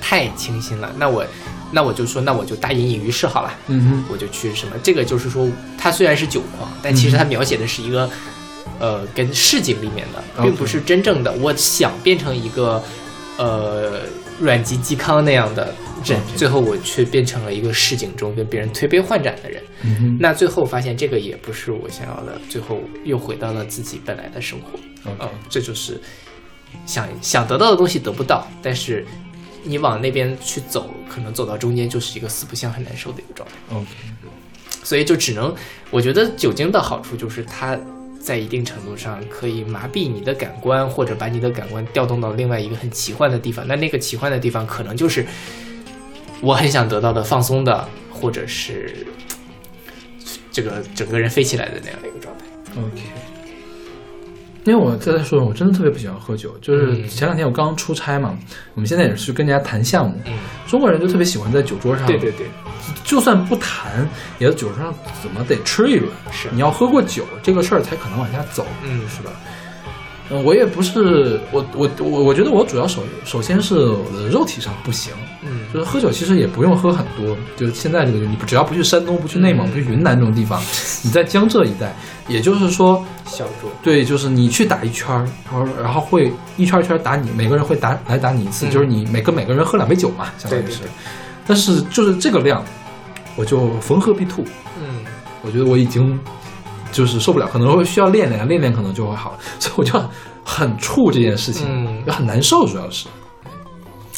太清新了。那我，那我就说，那我就大隐隐于市好了。嗯哼，我就去什么？这个就是说，他虽然是酒狂，但其实他描写的是一个，呃，跟市井里面的，并不是真正的。我想变成一个，呃，阮籍嵇康那样的人，最后我却变成了一个市井中跟别人推杯换盏的人。嗯那最后发现这个也不是我想要的，最后又回到了自己本来的生活。嗯，这就是想想得到的东西得不到，但是你往那边去走，可能走到中间就是一个四不像，很难受的一个状态。OK，所以就只能，我觉得酒精的好处就是它在一定程度上可以麻痹你的感官，或者把你的感官调动到另外一个很奇幻的地方。那那个奇幻的地方可能就是我很想得到的放松的，或者是这个整个人飞起来的那样的一个状态。OK，因为我在说，我真的特别不喜欢喝酒。就是嗯前两天我刚出差嘛，我们现在也是跟人家谈项目，嗯，中国人就特别喜欢在酒桌上，对对对，就算不谈，也在酒桌上怎么得吃一轮。是你要喝过酒，这个事儿才可能往下走，嗯是吧？嗯，我也不是，我我我我觉得我主要首首先是我的肉体上不行，嗯就是喝酒其实也不用喝很多，就是现在这个，你只要不去山东、不去内蒙、嗯不去云南这种地方，你在江浙一带，也就是说，小酌，对，就是你去打一圈儿，然后然后会一圈儿一圈儿打你，每个人会打来打你一次，嗯就是你每跟每个人喝两杯酒嘛，相当于是对对对。但是就是这个量，我就逢喝必吐。嗯我觉得我已经就是受不了，可能会需要练练，练练可能就会好了。所以我就很怵这件事情，嗯就很难受，主要是。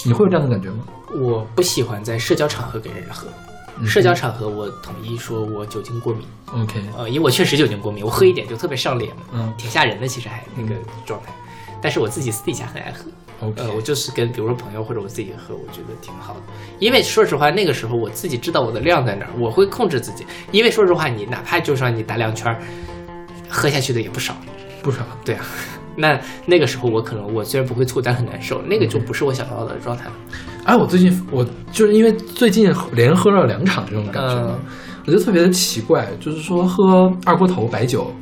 你会有这样的感觉吗？我不喜欢在社交场合给人喝。社交场合，我统一说我酒精过敏，OK，呃，因为我确实酒精过敏，我喝一点就特别上脸，嗯挺吓人的，其实还那个状态。但是我自己私底下很爱喝呃，我就是跟比如说朋友或者我自己喝，我觉得挺好的。因为说实话，那个时候我自己知道我的量在哪儿，我会控制自己。因为说实话，你哪怕就算你打两圈儿，喝下去的也不少，不少。对啊。那那个时候我可能我虽然不会吐，但很难受，那个就不是我想要的状态了。哎，我最近我就是因为最近连喝了两场这种感觉嘛，嗯我觉得特别的奇怪，就是说喝二锅头白酒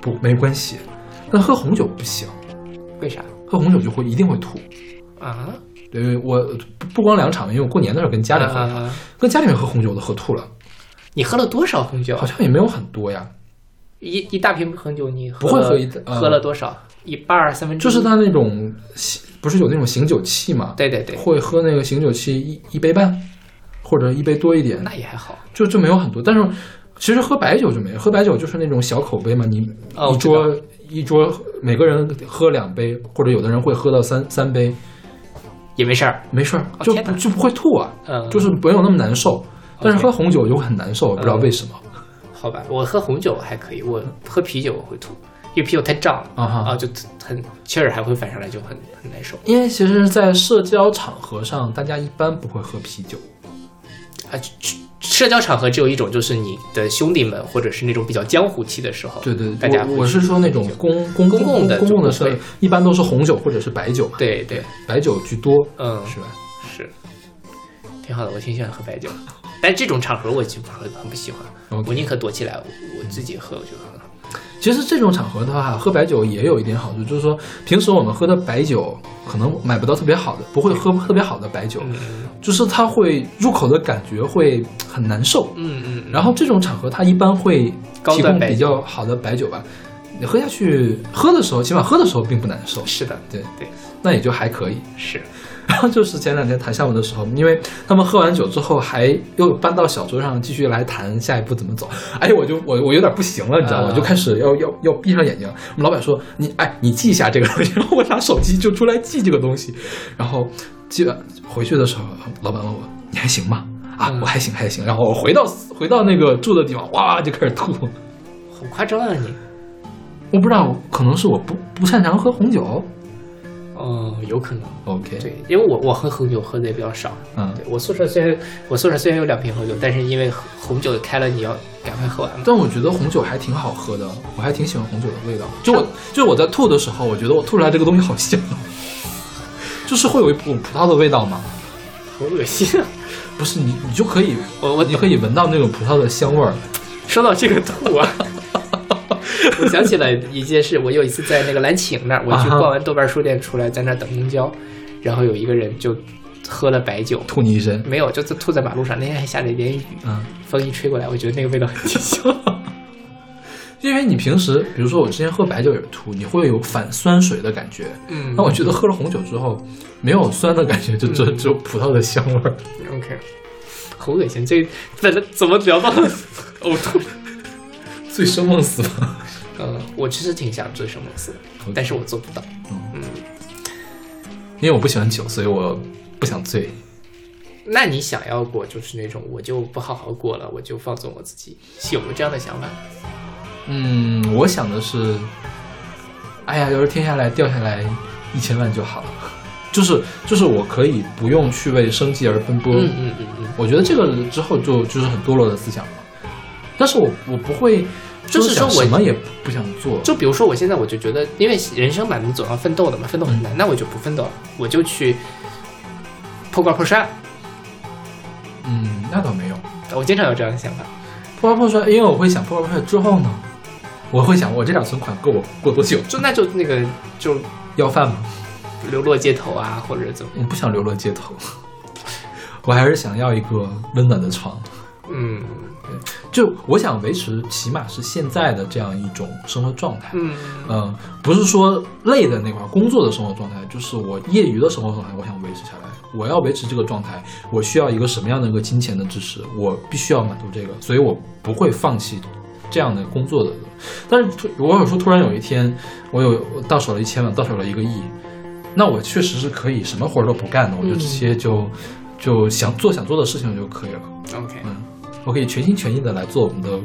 不没关系，但喝红酒不行，为啥喝红酒就会一定会吐。啊？对我不不光两场，因为我过年的时候跟家里喝，啊跟家里面喝红酒都喝吐了，你喝了多少红酒？好像也没有很多呀。一一大瓶红酒，你喝不会喝一呃喝了多少？一半儿三分之一？就是他那种醒不是有那种醒酒器嘛？对对对，会喝那个醒酒器一一杯半，或者一杯多一点，那也还好。就就没有很多。但是其实喝白酒就没有，喝白酒就是那种小口杯嘛，你哦一桌、一桌每个人喝两杯，或者有的人会喝到三三杯，也没事儿。没事儿，就就不会吐啊，嗯，就是没有那么难受。但是喝红酒就会很难受，我不知道为什么。好吧，我喝红酒还可以，我喝啤酒我会吐，因为啤酒太胀了啊哈啊，就很气儿还会反上来，就很很难受因为其实，在社交场合上，大家一般不会喝啤酒。啊。社交场合只有一种，就是你的兄弟们，或者是那种比较江湖气的时候，对对，大家我我是说那种公公公共的公共的社就不会，一般都是红酒或者是白酒嘛。对对，白酒居多，嗯，是吧？是，挺好的，我挺喜欢喝白酒，但这种场合我就不很很不喜欢我宁可躲起来，我我自己喝，我觉得。其实这种场合的话，喝白酒也有一点好处，就是说平时我们喝的白酒可能买不到特别好的，不会喝特别好的白酒，嗯就是它会入口的感觉会很难受。嗯嗯，然后这种场合，它一般会提供比较好的白酒吧。你喝下去，喝的时候，起码喝的时候并不难受，是的，对对，那也就还可以。是，然后就是前两天谈项目的时候，因为他们喝完酒之后，还又搬到小桌上继续来谈下一步怎么走。哎，我就我我有点不行了，你知道吗？就开始要要要闭上眼睛。我们老板说你哎你记一下这个东西，然 后我拿手机就出来记这个东西，然后记完回去的时候，老板问我你还行吗？啊，嗯我还行还行。然后我回到回到那个住的地方，哇就开始吐。好夸张啊你。我不知道，可能是我不不擅长喝红酒。哦，有可能，OK，对，因为我我喝红酒喝的也比较少，嗯，对我宿舍虽然我宿舍虽然有两瓶红酒，但是因为红酒开了，你要赶快喝完嘛。但我觉得红酒还挺好喝的，我还挺喜欢红酒的味道。就我就我在吐的时候，我觉得我吐出来这个东西好香，就是会有一股葡萄的味道嘛。好恶心啊！不是你，你就可以，我我你可以闻到那种葡萄的香味儿。说到这个吐啊，我想起来一件事，我有一次在那个蓝晴那儿，我去逛完豆瓣书店出来，在那儿等公交，然后有一个人就喝了白酒，吐你一身，没有，就是吐在马路上。那天还下了一点雨，嗯，风一吹过来，我觉得那个味道很清香。因为你平时，比如说我之前喝白酒也是吐，你会有反酸水的感觉。嗯那我觉得喝了红酒之后，没有酸的感觉，就只只有葡萄的香味儿。OK，好恶心，这怎么怎么聊到呕吐？醉生梦死嘛。呃，我其实挺想醉生梦死的，但是我做不到。嗯，因为我不喜欢酒，所以我不想醉。那你想要过就是那种我就不好好过了，我就放纵我自己，是有没有这样的想法？嗯，我想的是，哎呀，要是天下来掉下来一千万就好了，就是就是我可以不用去为生计而奔波。嗯嗯嗯嗯，我觉得这个之后就就是很堕落的思想了。但是我我不会，就是说我什么也不想做。就比如说我现在我就觉得，因为人生嘛，你总要奋斗的嘛，奋斗很难，那我就不奋斗了，我就去破罐破摔。嗯，那倒没有。我经常有这样的想法。破罐破摔，因为我会想破罐破摔之后呢，我会想我这点存款够我过多久？就那就那个就要饭吗？流落街头啊，或者怎么？我不想流落街头，我还是想要一个温暖的床。嗯就我想维持起码是现在的这样一种生活状态。嗯嗯，不是说累的那块儿工作的生活状态，就是我业余的生活状态，我想维持下来。我要维持这个状态，我需要一个什么样的一个金钱的支持？我必须要满足这个，所以我不会放弃这样的工作的。但是突如果说突然有一天我有我到手了一千万，到手了一个亿，那我确实是可以什么活儿都不干的，我就直接就、就想做想做的事情就可以了。我可以全心全意的来做我们的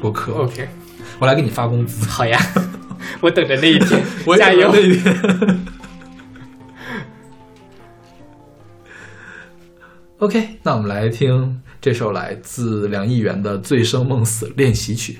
播客。OK，我来给你发工资。好呀，我等着那一天 我，也加油那一天。OK，那我们来听这首来自梁艺元的《醉生梦死练习曲》。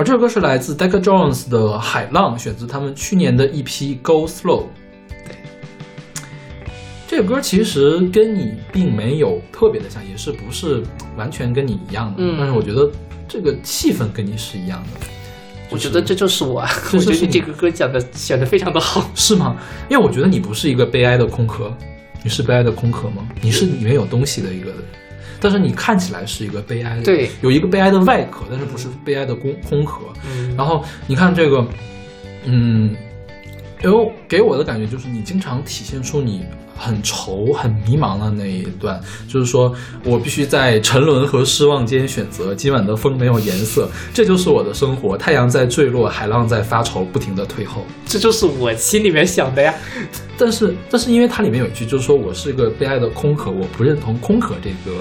好，这首歌是来自 Decca Jones 的《海浪》，选自他们去年的一批《Go Slow》。对，这个歌其实跟你并没有特别的像，也是不是完全跟你一样的，嗯但是我觉得这个气氛跟你是一样的。我觉得这就是我，这 我觉得这个歌讲的选的非常的好。是吗？因为我觉得你不是一个悲哀的空壳，你是悲哀的空壳吗？你是里面有东西的一个人，但是你看起来是一个悲哀的，对有一个悲哀的外壳，但是不是悲哀的空空壳。嗯然后你看这个，嗯，有给我的感觉就是你经常体现出你很愁、很迷茫的那一段，就是说我必须在沉沦和失望间选择。今晚的风没有颜色，这就是我的生活。太阳在坠落，海浪在发愁，不停的退后。这就是我心里面想的呀。但是，但是因为它里面有一句，就是说我是一个被爱的空壳，我不认同空壳这个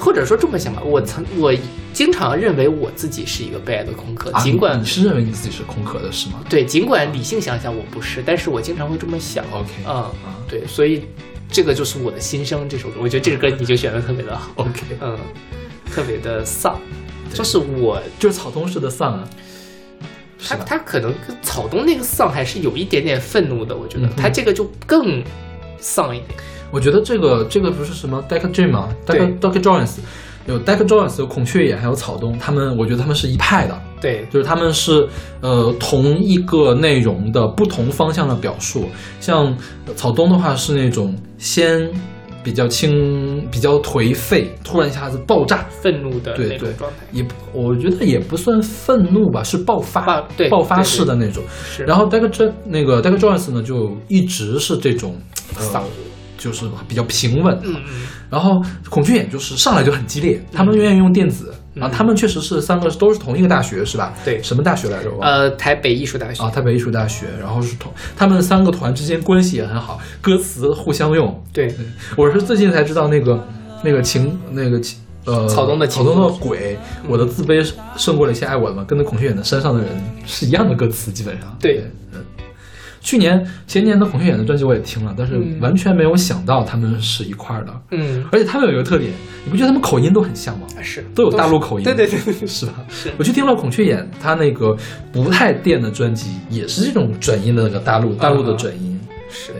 或者说这么想吧，我曾我经常认为我自己是一个被爱的空壳，啊尽管你你是认为你自己是空壳的是吗对，尽管理性想想我不是，但是我经常会这么想。？OK，嗯啊，对，所以这个就是我的心声。这首歌，我觉得这首歌你就选的特别的好，，OK，嗯，特别的丧，就是我就是草东式的丧啊，他他可能跟草东那个丧还是有一点点愤怒的，我觉得嗯他这个就更丧一点。我觉得这个这个不是什么 Decca Dream 吗对？Decca Decca Jones 有 Decca Jones 有孔雀眼还有草东，他们我觉得他们是一派的，对，就是他们是呃同一个内容的不同方向的表述。像草东的话是那种先比较轻、比较颓废，突然一下子爆炸，愤怒的对对那种状态。也不我觉得也不算愤怒吧，是爆发，爆对爆发式的那种。是，然后 Decca J 那个 Decca Jones 呢，就一直是这种呃丧，就是比较平稳。嗯嗯，然后孔雀眼就是上来就很激烈，他们愿意用电子，嗯然后他们确实是三个都是同一个大学是吧？对什么大学来着？呃，台北艺术大学，啊，台北艺术大学，然后是同他们三个团之间关系也很好，歌词互相用。对，我是最近才知道那个那个情那个情呃草东的情草东的鬼，我的自卑胜过了一些爱我的嘛，跟那孔雀眼的山上的人是一样的歌词，基本上。对嗯。去年前年的孔雀眼的专辑我也听了，但是嗯。完全没有想到他们是一块儿的。嗯，而且他们有一个特点，你不觉得他们口音都很像吗？是。都有大陆口音，对对对对，是吧？是。我去听了孔雀眼他那个不太电的专辑，也是这种转音的那个大陆大陆的转音，是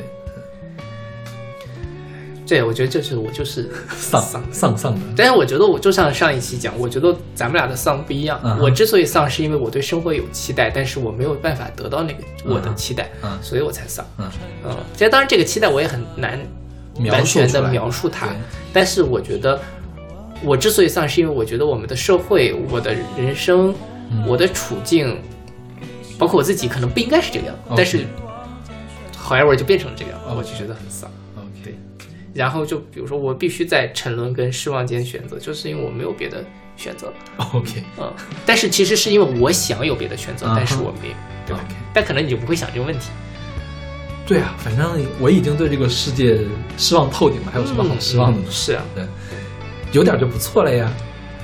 对，我觉得这是我就是丧丧。丧丧的，但是我觉得，我就像上一期讲，我觉得咱们俩的丧不一样。嗯我之所以丧，是因为我对生活有期待，但是我没有办法得到那个我的期待，嗯。所以我才丧。嗯，嗯，其实当然这个期待我也很难完全的描述它对，但是我觉得我之所以丧，是因为我觉得我们的社会、我的人生、嗯。我的处境，包括我自己，可能不应该是这个样，OK。但是 however 就变成了这个样我就觉得很丧。OK，然后就比如说，我必须在沉沦跟失望间选择，就是因为我没有别的选择。OK，嗯，但是其实是因为我想有别的选择，但是我没有，对吧 OK 但可能你就不会想这个问题。对啊，反正我已经对这个世界失望透顶了，还有什么好失望的呢？嗯是啊，对，有点就不错了呀。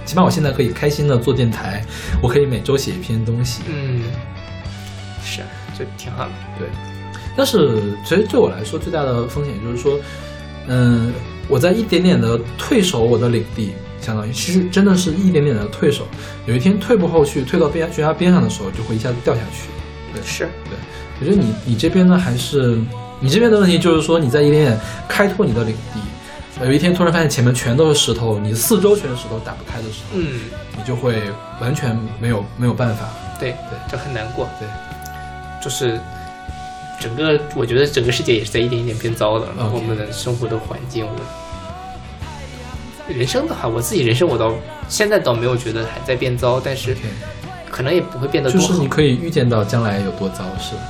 起码我现在可以开心的做电台，我可以每周写一篇东西。嗯，是啊，就挺好的。对，但是其实对我来说最大的风险就是说，嗯，我在一点点的退守我的领地，相当于其实真的是一点点的退守。有一天退步后去，退到边悬崖边上的时候，就会一下子掉下去。对，是，对，我觉得你你这边呢，还是你这边的问题就是说你在一点点开拓你的领地。有一天突然发现前面全都是石头，你四周全是石头，打不开的时候，嗯，你就会完全没有没有办法。对对，就很难过。对，就是整个，我觉得整个世界也是在一点一点变糟的。我们的生活的环境，我人生的话，我自己人生我倒现在倒没有觉得还在变糟，但是可能也不会变得多好，就是你可以预见到将来有多糟，是吧？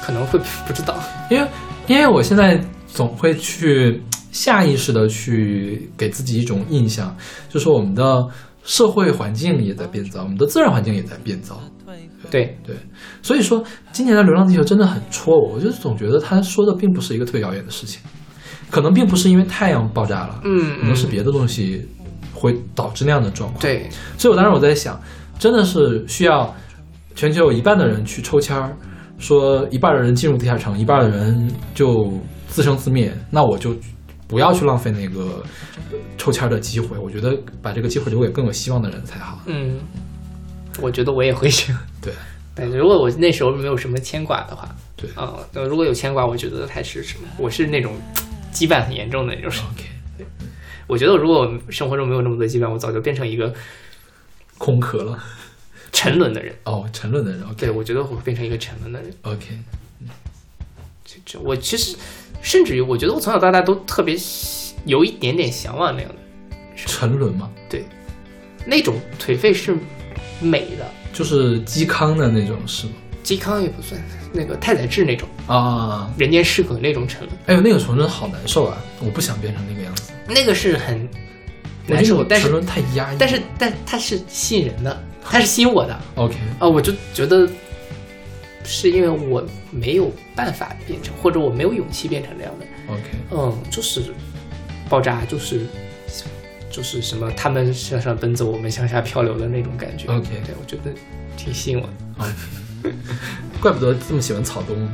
可能会不知道。因为因为我现在总会去下意识的去给自己一种印象，就是我们的社会环境也在变糟，我们的自然环境也在变糟。对，对，所以说今年的《流浪地球》真的很戳我，我就总觉得他说的并不是一个特别遥远的事情，可能并不是因为太阳爆炸了，嗯可能是嗯别的东西会导致那样的状况。对，所以我当时我在想，真的是需要全球有一半的人去抽签儿，说一半的人进入地下城，一半的人就自生自灭，那我就不要去浪费那个抽签儿的机会。我觉得把这个机会留给更有希望的人才好。嗯，我觉得我也会这样。对，但如果我那时候没有什么牵挂的话，对啊、那如果有牵挂，我觉得还是什么？我是那种羁绊很严重的那种人。OK，对我觉得如果我生活中没有那么多羁绊，我早就变成一个空壳了。沉沦的人。哦，沉沦的人。OK 对，我觉得我会变成一个沉沦的人。OK，这这我其实甚至于，我觉得我从小到大都特别有一点点向往那样的沉沦吗，对，那种颓废是美的，就是嵇康的那种是吗？嵇康也不算，那个太宰治那种。啊，人间失格那种沉沦，哎呦，那个沉沦好难受啊！我不想变成那个样子，那个是很难受，但是沉沦太压抑。但是但它是吸引人的，它是吸引我的。OK，啊，我就觉得是因为我没有办法变成，或者我没有勇气变成这样的，OK，嗯，就是爆炸，就是就是什么他们向上奔走，我们向下漂流的那种感觉。OK 对我觉得挺吸引我的。OK，怪不得这么喜欢草东。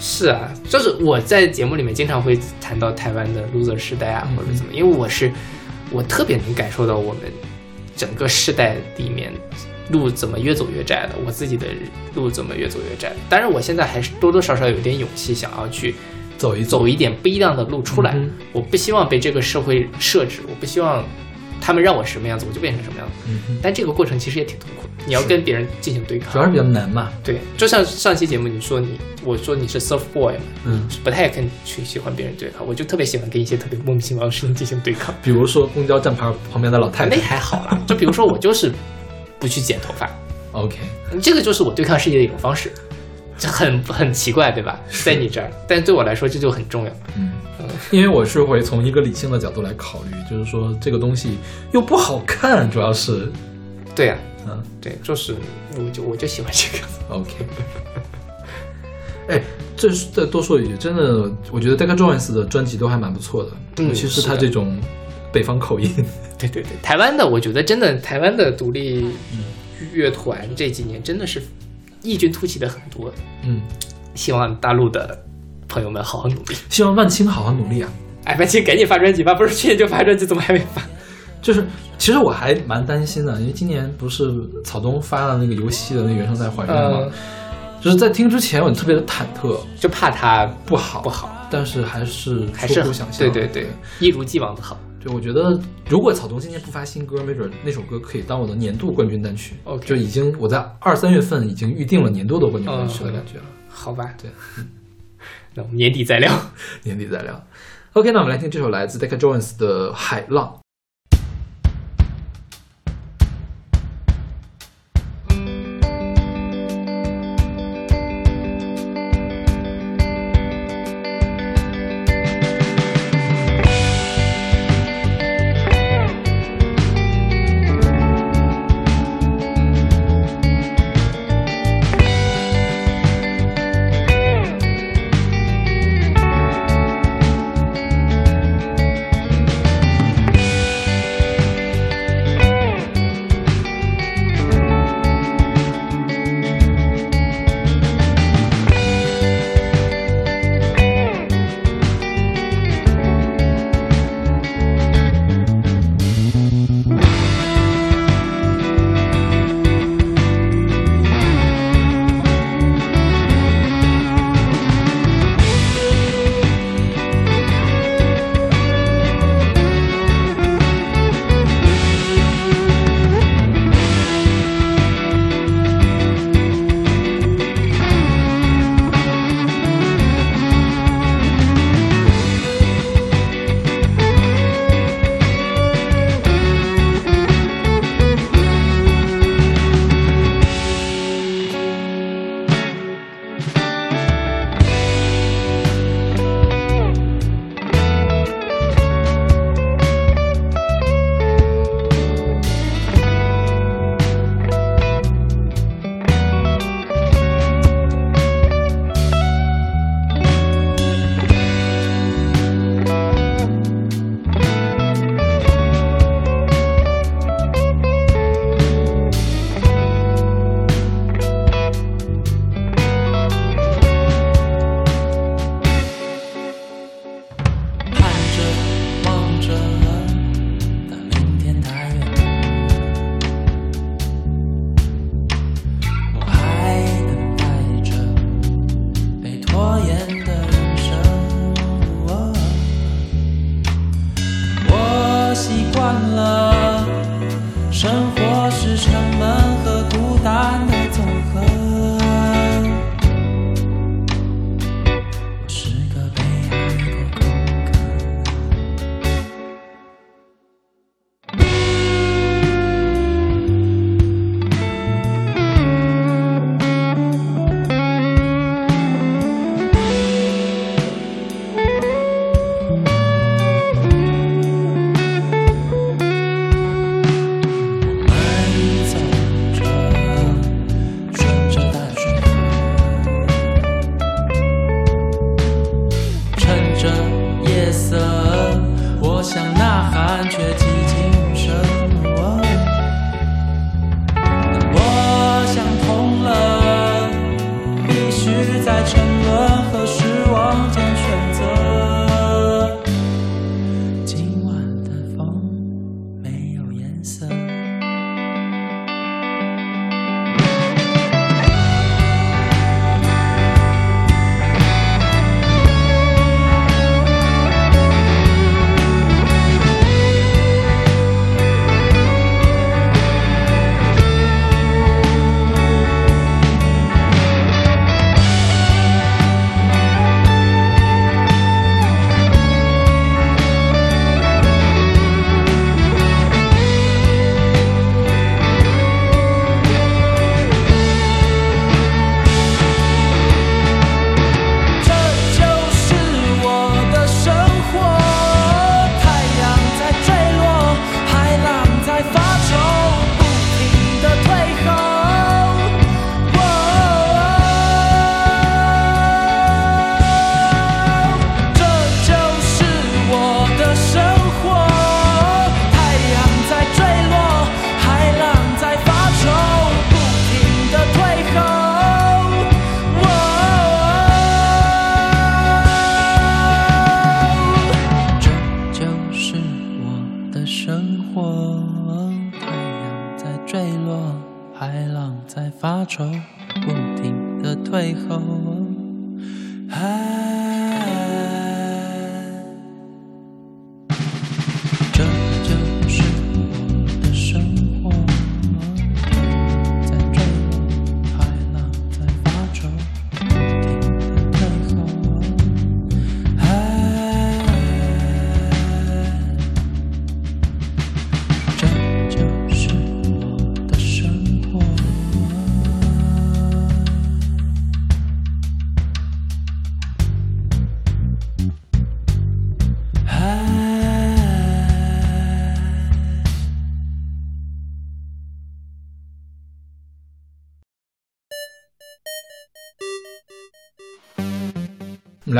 是啊，就是我在节目里面经常会谈到台湾的 loser 时代啊，或者怎么，因为我是我特别能感受到我们整个世代里面路怎么越走越窄的，我自己的路怎么越走越窄。当然，我现在还是多多少少有点勇气，想要去走一走一点不一样的路出来。嗯我不希望被这个社会设置，我不希望他们让我什么样子，我就变成什么样子。嗯，但这个过程其实也挺痛苦的，你要跟别人进行对抗。主要是比较难嘛。对，就像上期节目你说你，我说你是 surf boy 嘛，嗯，不太跟去喜欢别人对抗，我就特别喜欢跟一些特别莫名其妙的事情进行对抗。比如说公交站牌旁边的老太太那。还好啦，就比如说我就是不去剪头发，OK，这个就是我对抗世界的一种方式，这很 很奇怪，对吧？在你这儿，但对我来说这就很重要。嗯，因为我是会从一个理性的角度来考虑，就是说这个东西又不好看，主要是，对呀、嗯对，就是我就我就喜欢这个。OK。哎，这是再多说一句，真的，我觉得 Decca Jones 的专辑都还蛮不错的，嗯尤其是他这种北方口音。对对对，台湾的我觉得真的台湾的独立乐团这几年真的是异军突起的很多，嗯，希望大陆的朋友们好好努力。希望万青好好努力啊！哎，万青赶紧发专辑吧！不是去年就发专辑，怎么还没发？就是，其实我还蛮担心的，因为今年不是草东发了那个游戏的那原声带还原吗？嗯就是在听之前我特别的忐忑，就怕它不好不好，但是还是还是出乎想象。对对对，一如既往的好。对，我觉得如果草东今年不发新歌，没准那首歌可以当我的年度冠军单曲。OK 就已经我在二三月份已经预定了年度的冠军单曲的感觉了。好吧，对，那我们年底再聊。年底再聊。OK，那我们来听这首来自 Decca Jones 的《海浪》。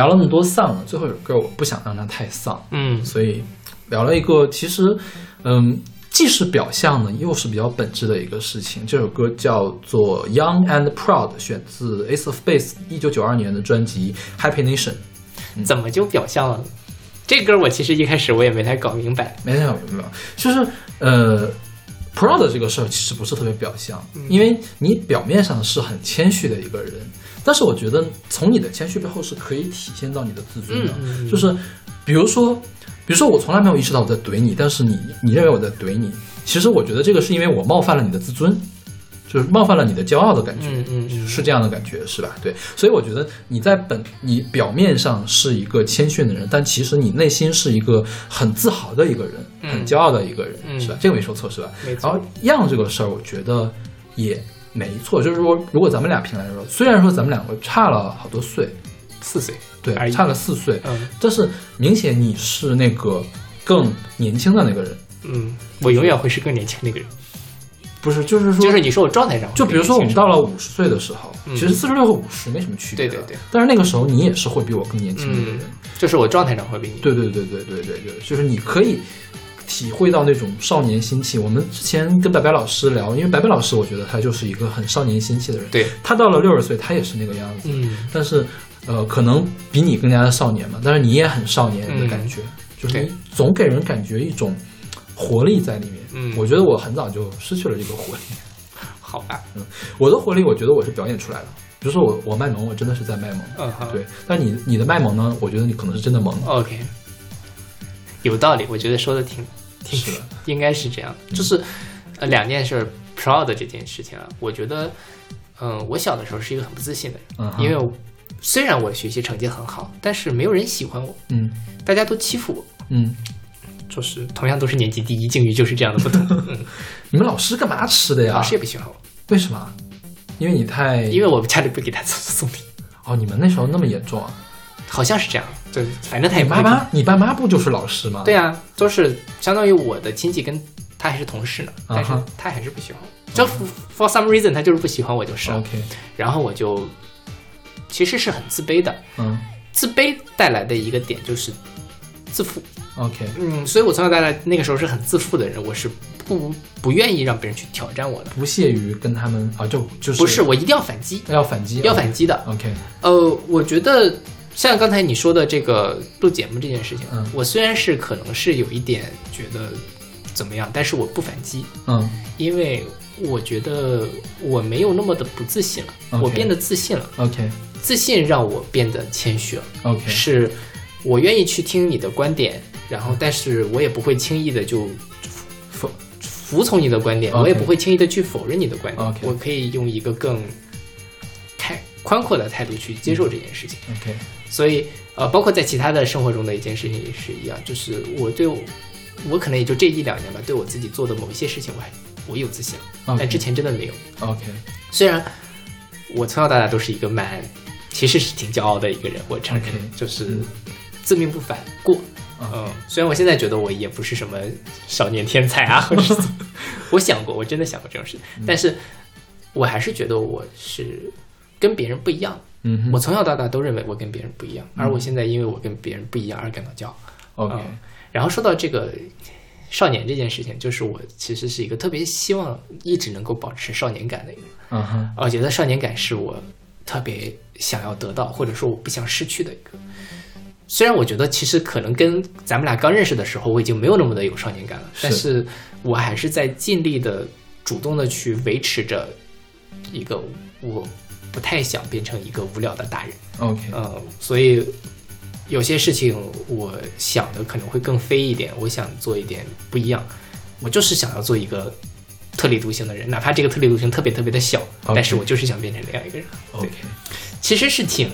聊了那么多丧了，最后一首歌我不想让它太丧，嗯所以聊了一个其实，嗯，既是表象的，又是比较本质的一个事情。这首歌叫做《Young and Proud》，选自 Ace of Base 一九九二年的专辑《Happy Nation》。怎么就表象了？这歌我其实一开始我也没太搞明白。没太搞明白，就是呃，proud 这个事儿其实不是特别表象，嗯因为你表面上是很谦虚的一个人，但是我觉得从你的谦虚背后是可以体现到你的自尊的，就是比如说，比如说我从来没有意识到我在怼你，但是你你认为我在怼你，其实我觉得这个是因为我冒犯了你的自尊。就是冒犯了你的骄傲的感觉，嗯嗯嗯是这样的感觉，是吧？对，所以我觉得你在本你表面上是一个谦逊的人，但其实你内心是一个很自豪的一个人，嗯很骄傲的一个人，嗯是吧？这个没说错，是吧？然后样这个事儿，我觉得也没错，就是说，如果咱们俩平来说，虽然说咱们两个差了好多岁，四岁。对，差了四岁，嗯。但是明显你是那个更年轻的那个人，嗯，我永远会是更年轻那个人。不是，就是说，就是你说我状态上就比如说我们到了五十岁的时候，嗯。其实四十六和五十没什么区别，对对对。但是那个时候你也是会比我更年轻的一个嗯人，，就是我状态上会比你。对对对对对对对，就是你可以体会到那种少年心气。我们之前跟白白老师聊，因为白白老师我觉得他就是一个很少年心气的人，对，他到了六十岁，他也是那个样子，嗯，但是呃，可能比你更加的少年嘛，但是你也很少年的感觉，就是你总给人感觉一种活力在里面。嗯我觉得我很早就失去了这个活力。好吧，嗯我的活力，我觉得我是表演出来的。比如说我我卖萌，我真的是在卖萌，嗯哼，对。但你你的卖萌呢？我觉得你可能是真的萌，，OK，有道理，我觉得说的挺挺是的，应该是这样。的，就是呃两件事儿，proud 这件事情啊，我觉得，嗯、我小的时候是一个很不自信的人，嗯因为虽然我学习成绩很好，但是没有人喜欢我，嗯。大家都欺负我，嗯。就是同样都是年级第一，境遇就是这样的不同。嗯，你们老师干嘛吃的呀？老师也不喜欢我，为什么？因为你太因为我家里不给他送送礼，哦，你们那时候那么严重啊？好像是这样，对，反正他也你爸妈，你爸妈不就是老师吗？对啊，都是相当于我的亲戚跟他还是同事呢，但是他还是不喜欢我。就 for some reason 他就是不喜欢我就是了。，OK，然后我就其实是很自卑的，嗯自卑带来的一个点就是自负。OK，嗯，所以我从小到大那个时候是很自负的人，我是不不愿意让别人去挑战我的。不屑于跟他们啊，就就是不是，我一定要反击，要反击，要反击的。OK，呃，我觉得像刚才你说的这个录节目这件事情，嗯。我虽然是可能是有一点觉得怎么样，但是我不反击，嗯。因为我觉得我没有那么的不自信了我变得自信了，，OK。自信让我变得谦虚了。OK，是我愿意去听你的观点，然后但是我也不会轻易的就服服从你的观点我也不会轻易的去否认你的观点 OK 我可以用一个更开宽阔的态度去接受这件事情。OK，所以呃，包括在其他的生活中的一件事情也是一样，就是我对我我可能也就这一两年吧，对我自己做的某一些事情，我还我有自信但之前真的没有。OK，虽然我从小到大都是一个蛮，其实是挺骄傲的一个人，我承认就是嗯自命不凡过。嗯，虽然我现在觉得我也不是什么少年天才啊，或者是我想过，我真的想过这种事，嗯但是我还是觉得我是跟别人不一样。嗯我从小到大都认为我跟别人不一样，而我现在因为我跟别人不一样而感到骄傲。OK，嗯然后说到这个少年这件事情，就是我其实是一个特别希望一直能够保持少年感的一个人。嗯哼我觉得少年感是我特别想要得到，或者说我不想失去的一个。虽然我觉得其实可能跟咱们俩刚认识的时候我已经没有那么的有少年感了，但是我还是在尽力的、主动的去维持着一个我不太想变成一个无聊的大人。OK，呃，所以有些事情我想的可能会更飞一点，我想做一点不一样，我就是想要做一个特立独行的人，哪怕这个特立独行特别特别的小但是我就是想变成那样一个人。OK，其实是挺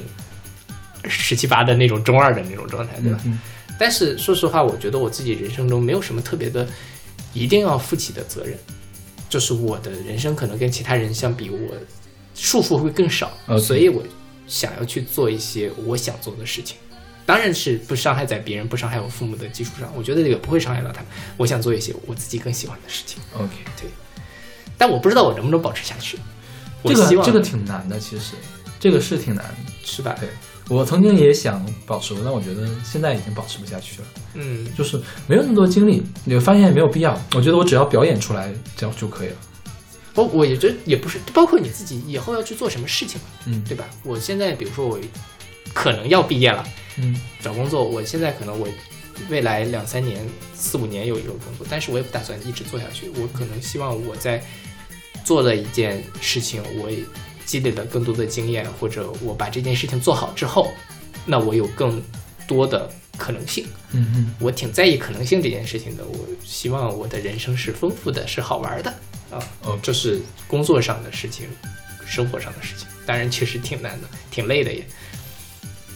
十七八的那种中二的那种状态，对吧？嗯但是说实话，我觉得我自己人生中没有什么特别的一定要负起的责任，就是我的人生可能跟其他人相比，我束缚会更少 OK 所以我想要去做一些我想做的事情。当然是不伤害在别人、不伤害我父母的基础上，我觉得也不会伤害到他们。我想做一些我自己更喜欢的事情，OK，对但我不知道我能不能保持下去。我这希望个这个挺难的，其实这个是挺难的。是吧？对我曾经也想保持，但我觉得现在已经保持不下去了，嗯，就是没有那么多精力，你会发现没有必要。我觉得我只要表演出来，这样就可以了。包我也觉得也不是，包括你自己以后要去做什么事情，嗯对吧？我现在比如说我可能要毕业了，嗯找工作，我现在可能我未来两三年、四五年有一个工作，但是我也不打算一直做下去。我可能希望我在做了一件事情，我也积累了更多的经验，或者我把这件事情做好之后，那我有更多的可能性。嗯嗯我挺在意可能性这件事情的。我希望我的人生是丰富的，是好玩的啊。OK 这是工作上的事情，生活上的事情。当然，确实挺难的，挺累的也。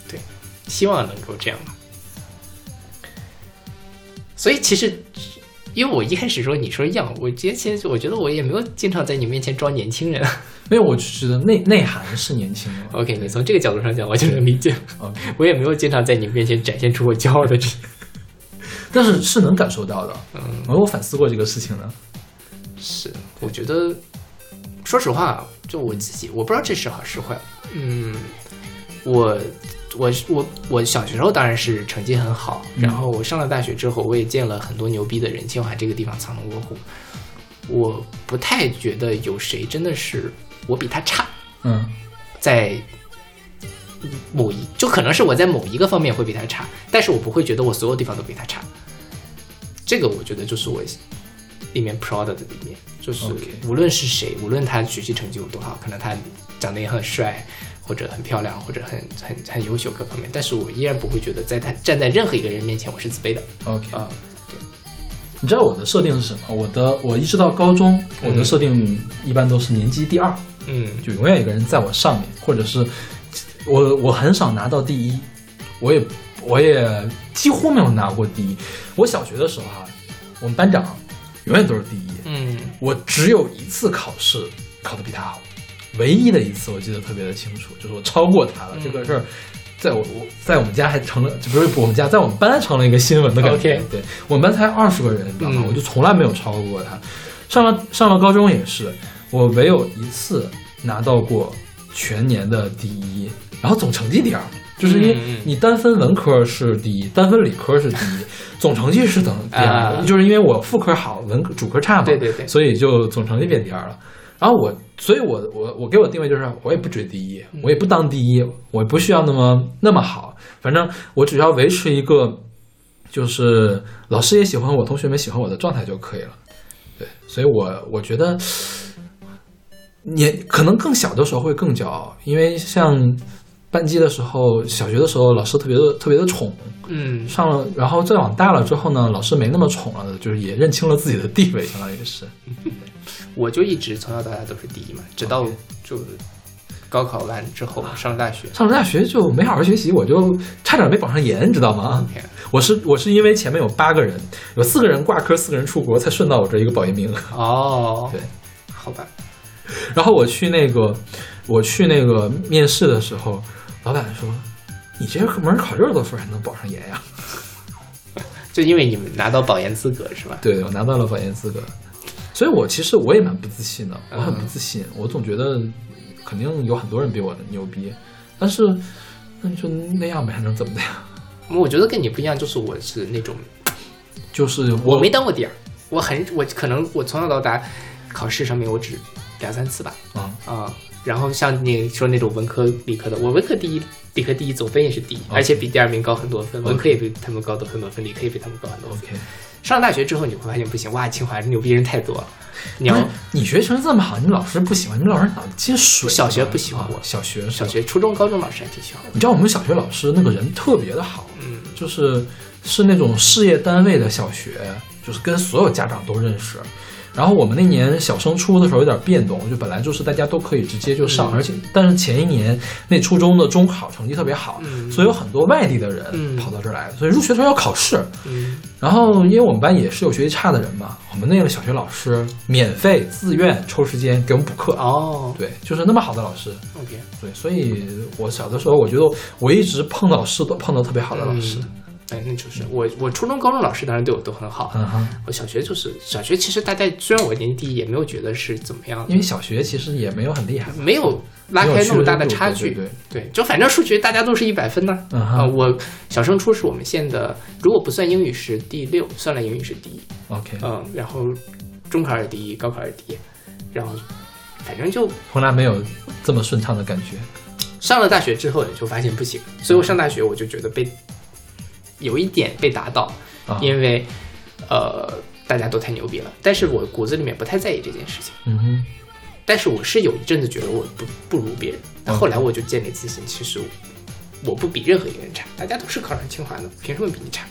对，希望能够这样吧。所以其实，因为我一开始说你说样，我觉得其实我觉得我也没有经常在你面前装年轻人。没有，我就觉得内内涵是年轻人。OK，你从这个角度上讲，我就能理解。OK，我也没有经常在你面前展现出我骄傲的这。但是是能感受到的。嗯，我有反思过这个事情的。是，我觉得，说实话，就我自己，我不知道这是好是坏。嗯，我我我我小学时候当然是成绩很好，嗯然后我上了大学之后，我也见了很多牛逼的人，清华这个地方藏龙卧虎。我不太觉得有谁真的是我比他差，嗯在某一就可能是我在某一个方面会比他差，但是我不会觉得我所有地方都比他差。这个我觉得就是我里面 proud 的里面，就是无论是谁，无论他学习成绩有多好，可能他长得也很帅，或者很漂亮，或者很很很优秀各方面，但是我依然不会觉得在他站在任何一个人面前我是自卑的，OK，啊、你知道我的设定是什么？我的我一直到高中，我的设定一般都是年级第二，嗯。就永远有个人在我上面，或者是我我很少拿到第一，我也我也几乎没有拿过第一。我小学的时候哈、我们班长永远都是第一，嗯我只有一次考试考得比他好，唯一的一次我记得特别的清楚，就是我超过他了。嗯这个事儿，在我我在我们家还成了，就不是我们家，在我们班成了一个新闻的感觉。对我们班才二十个人，你知道吗？嗯我就从来没有超过他。上了上了高中也是，我唯有一次拿到过全年的第一，然后总成绩第二，就是因为你单分文科是第一，单分理科是第一，总成绩是等第二就是因为我副科好，文科主科差嘛，对对对所以就总成绩变第二了。然后我，所以我我我给我定位就是，我也不追第一，嗯我也不当第一，我也不需要那么那么好，反正我只要维持一个，就是老师也喜欢我，同学们喜欢我的状态就可以了。对，所以我我觉得，你可能更小的时候会更骄傲，因为像班级的时候，小学的时候老师特别的特别的宠，嗯，上了，然后再往大了之后呢，老师没那么宠了，就是也认清了自己的地位，相当于是。我就一直从小到大都是第一嘛，直到就高考完之后上了大学。上了大学就没好好学习，我就差点没保上研，你知道吗？我是我是因为前面有八个人，有四个人挂科，四个人出国，才顺到我这一个保研名额。哦，对，好吧，然后我去那个我去那个面试的时候，老板说：“你这门考这么多分还能保上研呀 就因为你们拿到保研资格是吧？”？对，我拿到了保研资格，所以我其实我也蛮不自信的，我很嗯不自信，我总觉得肯定有很多人比我牛逼，但是那就那样呗，还能怎么的呀？我觉得跟你不一样，就是我是那种就是我没当过第二，我很我可能我从小到大考试上面我只两三次吧，啊啊、然后像你说那种文科理科的，我文科第一，理科第一，总分也是第一而且比第二名高很多分，文科也比他们高很多分，理科也比他们高很多分。，OK。上了大学之后，你会发现不行，哇，清华牛逼人太多了，你要你学成绩这么好，你们老师不喜欢，你们老师脑子进水。小学不喜欢我啊小学小学、初中、高中老师还挺喜欢我。你知道我们小学老师那个人特别的好，嗯，就是是那种事业单位的小学，就是跟所有家长都认识。然后我们那年小升初的时候有点变动，就本来就是大家都可以直接就上，嗯而且但是前一年那初中的中考成绩特别好，嗯所以有很多外地的人嗯跑到这儿来，所以入学的时候要考试。嗯，然后因为我们班也是有学习差的人嘛，我们那个小学老师免费自愿抽时间给我们补课。哦对，就是那么好的老师。，OK，对，所以我小的时候，我觉得我一直碰到师都碰到特别好的老师。嗯哎，那就是我，我初中、高中老师当然对我都很好。嗯哼，我小学就是小学，其实大家虽然我年级第一，也没有觉得是怎么样因，为小学其实也没有很厉害，没有拉开那么大的差距。对对对对，就反正数学大家都是一百分呢。嗯啊、哼我小升初是我们县的，如果不算英语是第六，算了英语是第一。OK，嗯，然后中考是第一，高考是第一，然后反正就从来没有这么顺畅的感觉。上了大学之后，你就发现不行，所以我上大学我就觉得被有一点被打倒，啊，因为呃大家都太牛逼了，但是我骨子里面不太在意这件事情。嗯哼，但是我是有一阵子觉得我不不如别人，但后来我就建立自信，其实我不比任何一个人差，大家都是考上清华的，凭什么比你差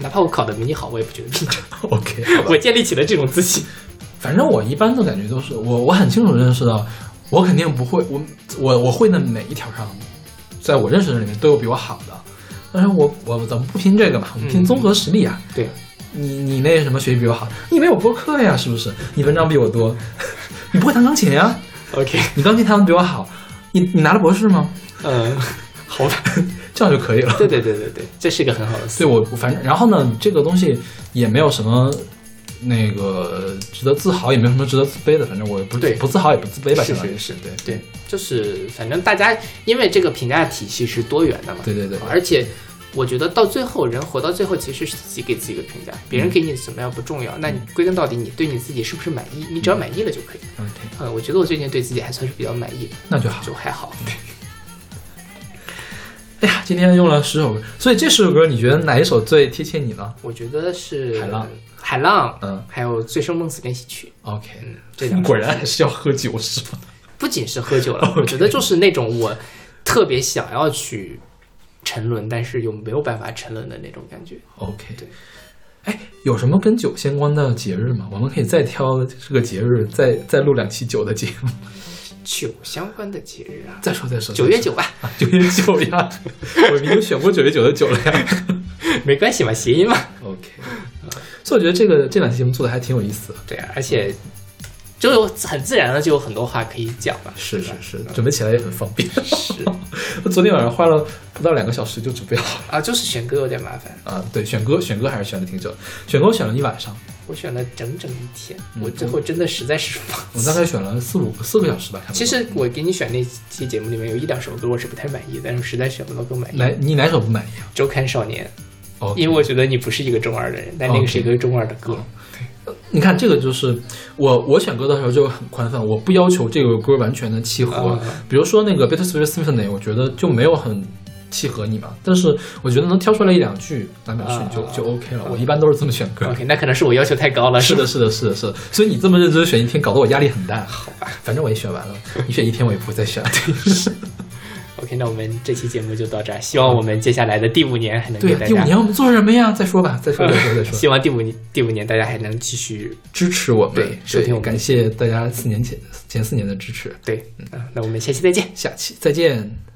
哪怕我考的比你好，我也不觉得比你差。OK，我建立起了这种自信。反正我一般的感觉都是我我很清楚地认识到，我肯定不会，我我我会的每一条上，在我认识的人里面都有比我好的。但是我我咱们不拼这个嘛，我们拼嗯综合实力啊。对，你你那什么学习比我好，你没有播客呀，是不是？你文章比我多，你不会弹钢琴呀？OK，你钢琴弹的比我好，你你拿了博士吗？嗯，好吧，这样就可以了。对对对对对，这是一个很好的思对路。我反正，然后呢，这个东西也没有什么那个值得自豪，也没有什么值得自卑的。反正我不对不自豪也不自卑吧，是相当于是是对对，就是反正大家因为这个评价体系是多元的嘛，对对对而且我觉得到最后，人活到最后其实是自己给自己一个评价，别人给你怎么样不重要，那你归根到底，你对你自己是不是满意？你只要满意了就可以。嗯，我觉得我最近对自己还算是比较满意的，那就好。就还好。哎呀，今天用了十首歌，所以这十首歌你觉得哪一首最贴切你呢我觉得是海浪，海浪，嗯还有《醉生梦死练习曲》，？OK，嗯，这两首果然还是要喝酒是吧？不仅是喝酒了，我觉得就是那种我特别想要去沉沦，但是又没有办法沉沦的那种感觉。OK，对。哎，有什么跟酒相关的节日吗？我们可以再挑这个节日，再再录两期酒的节目。酒相关的节日啊，再说再说，九月九吧，啊，九月九呀，我已经选过九月九的酒了呀。没关系嘛，谐音嘛。OK，所以我觉得这个这两期节目做的还挺有意思的。对啊，而且就有很自然的就有很多话可以讲了。是是是，准备起来也很方便。是我 昨天晚上花了不到两个小时就准备好了啊，就是选歌有点麻烦。啊。对，选歌选歌还是选的挺久的，选歌我选了一晚上。我选了整整一天，嗯我最后真的实在是。我大概选了四五四个小时吧。其实我给你选那期节目里面有一两首歌我是不太满意，但是实在选不到更满意。哪你哪首不满意啊？周刊少年，哦，因为我觉得你不是一个中二的人，但那个是一个中二的歌。你看这个就是我我选歌的时候就很宽泛，我不要求这个歌完全的契合。啊比如说那个 Bittersweet Symphony，我觉得就没有很契合你嘛，但是我觉得能挑出来一两句来表示你就、啊就 OK 了。我一般都是这么选歌。OK，那可能是我要求太高了。是的，是的，是的，是的。所以你这么认真选一天，搞得我压力很大。好吧，反正我也选完了，你选一天我也不会再选。OK，那我们这期节目就到这儿，希望我们接下来的第五年还能给对，大家。第五年我们做什么呀？再说吧，再说，再说，再说。希望第五年第五年大家还能继续支持我们，对收听我们感谢大家四年前前四年的支持。对，嗯，那我们下期再见。下期再见。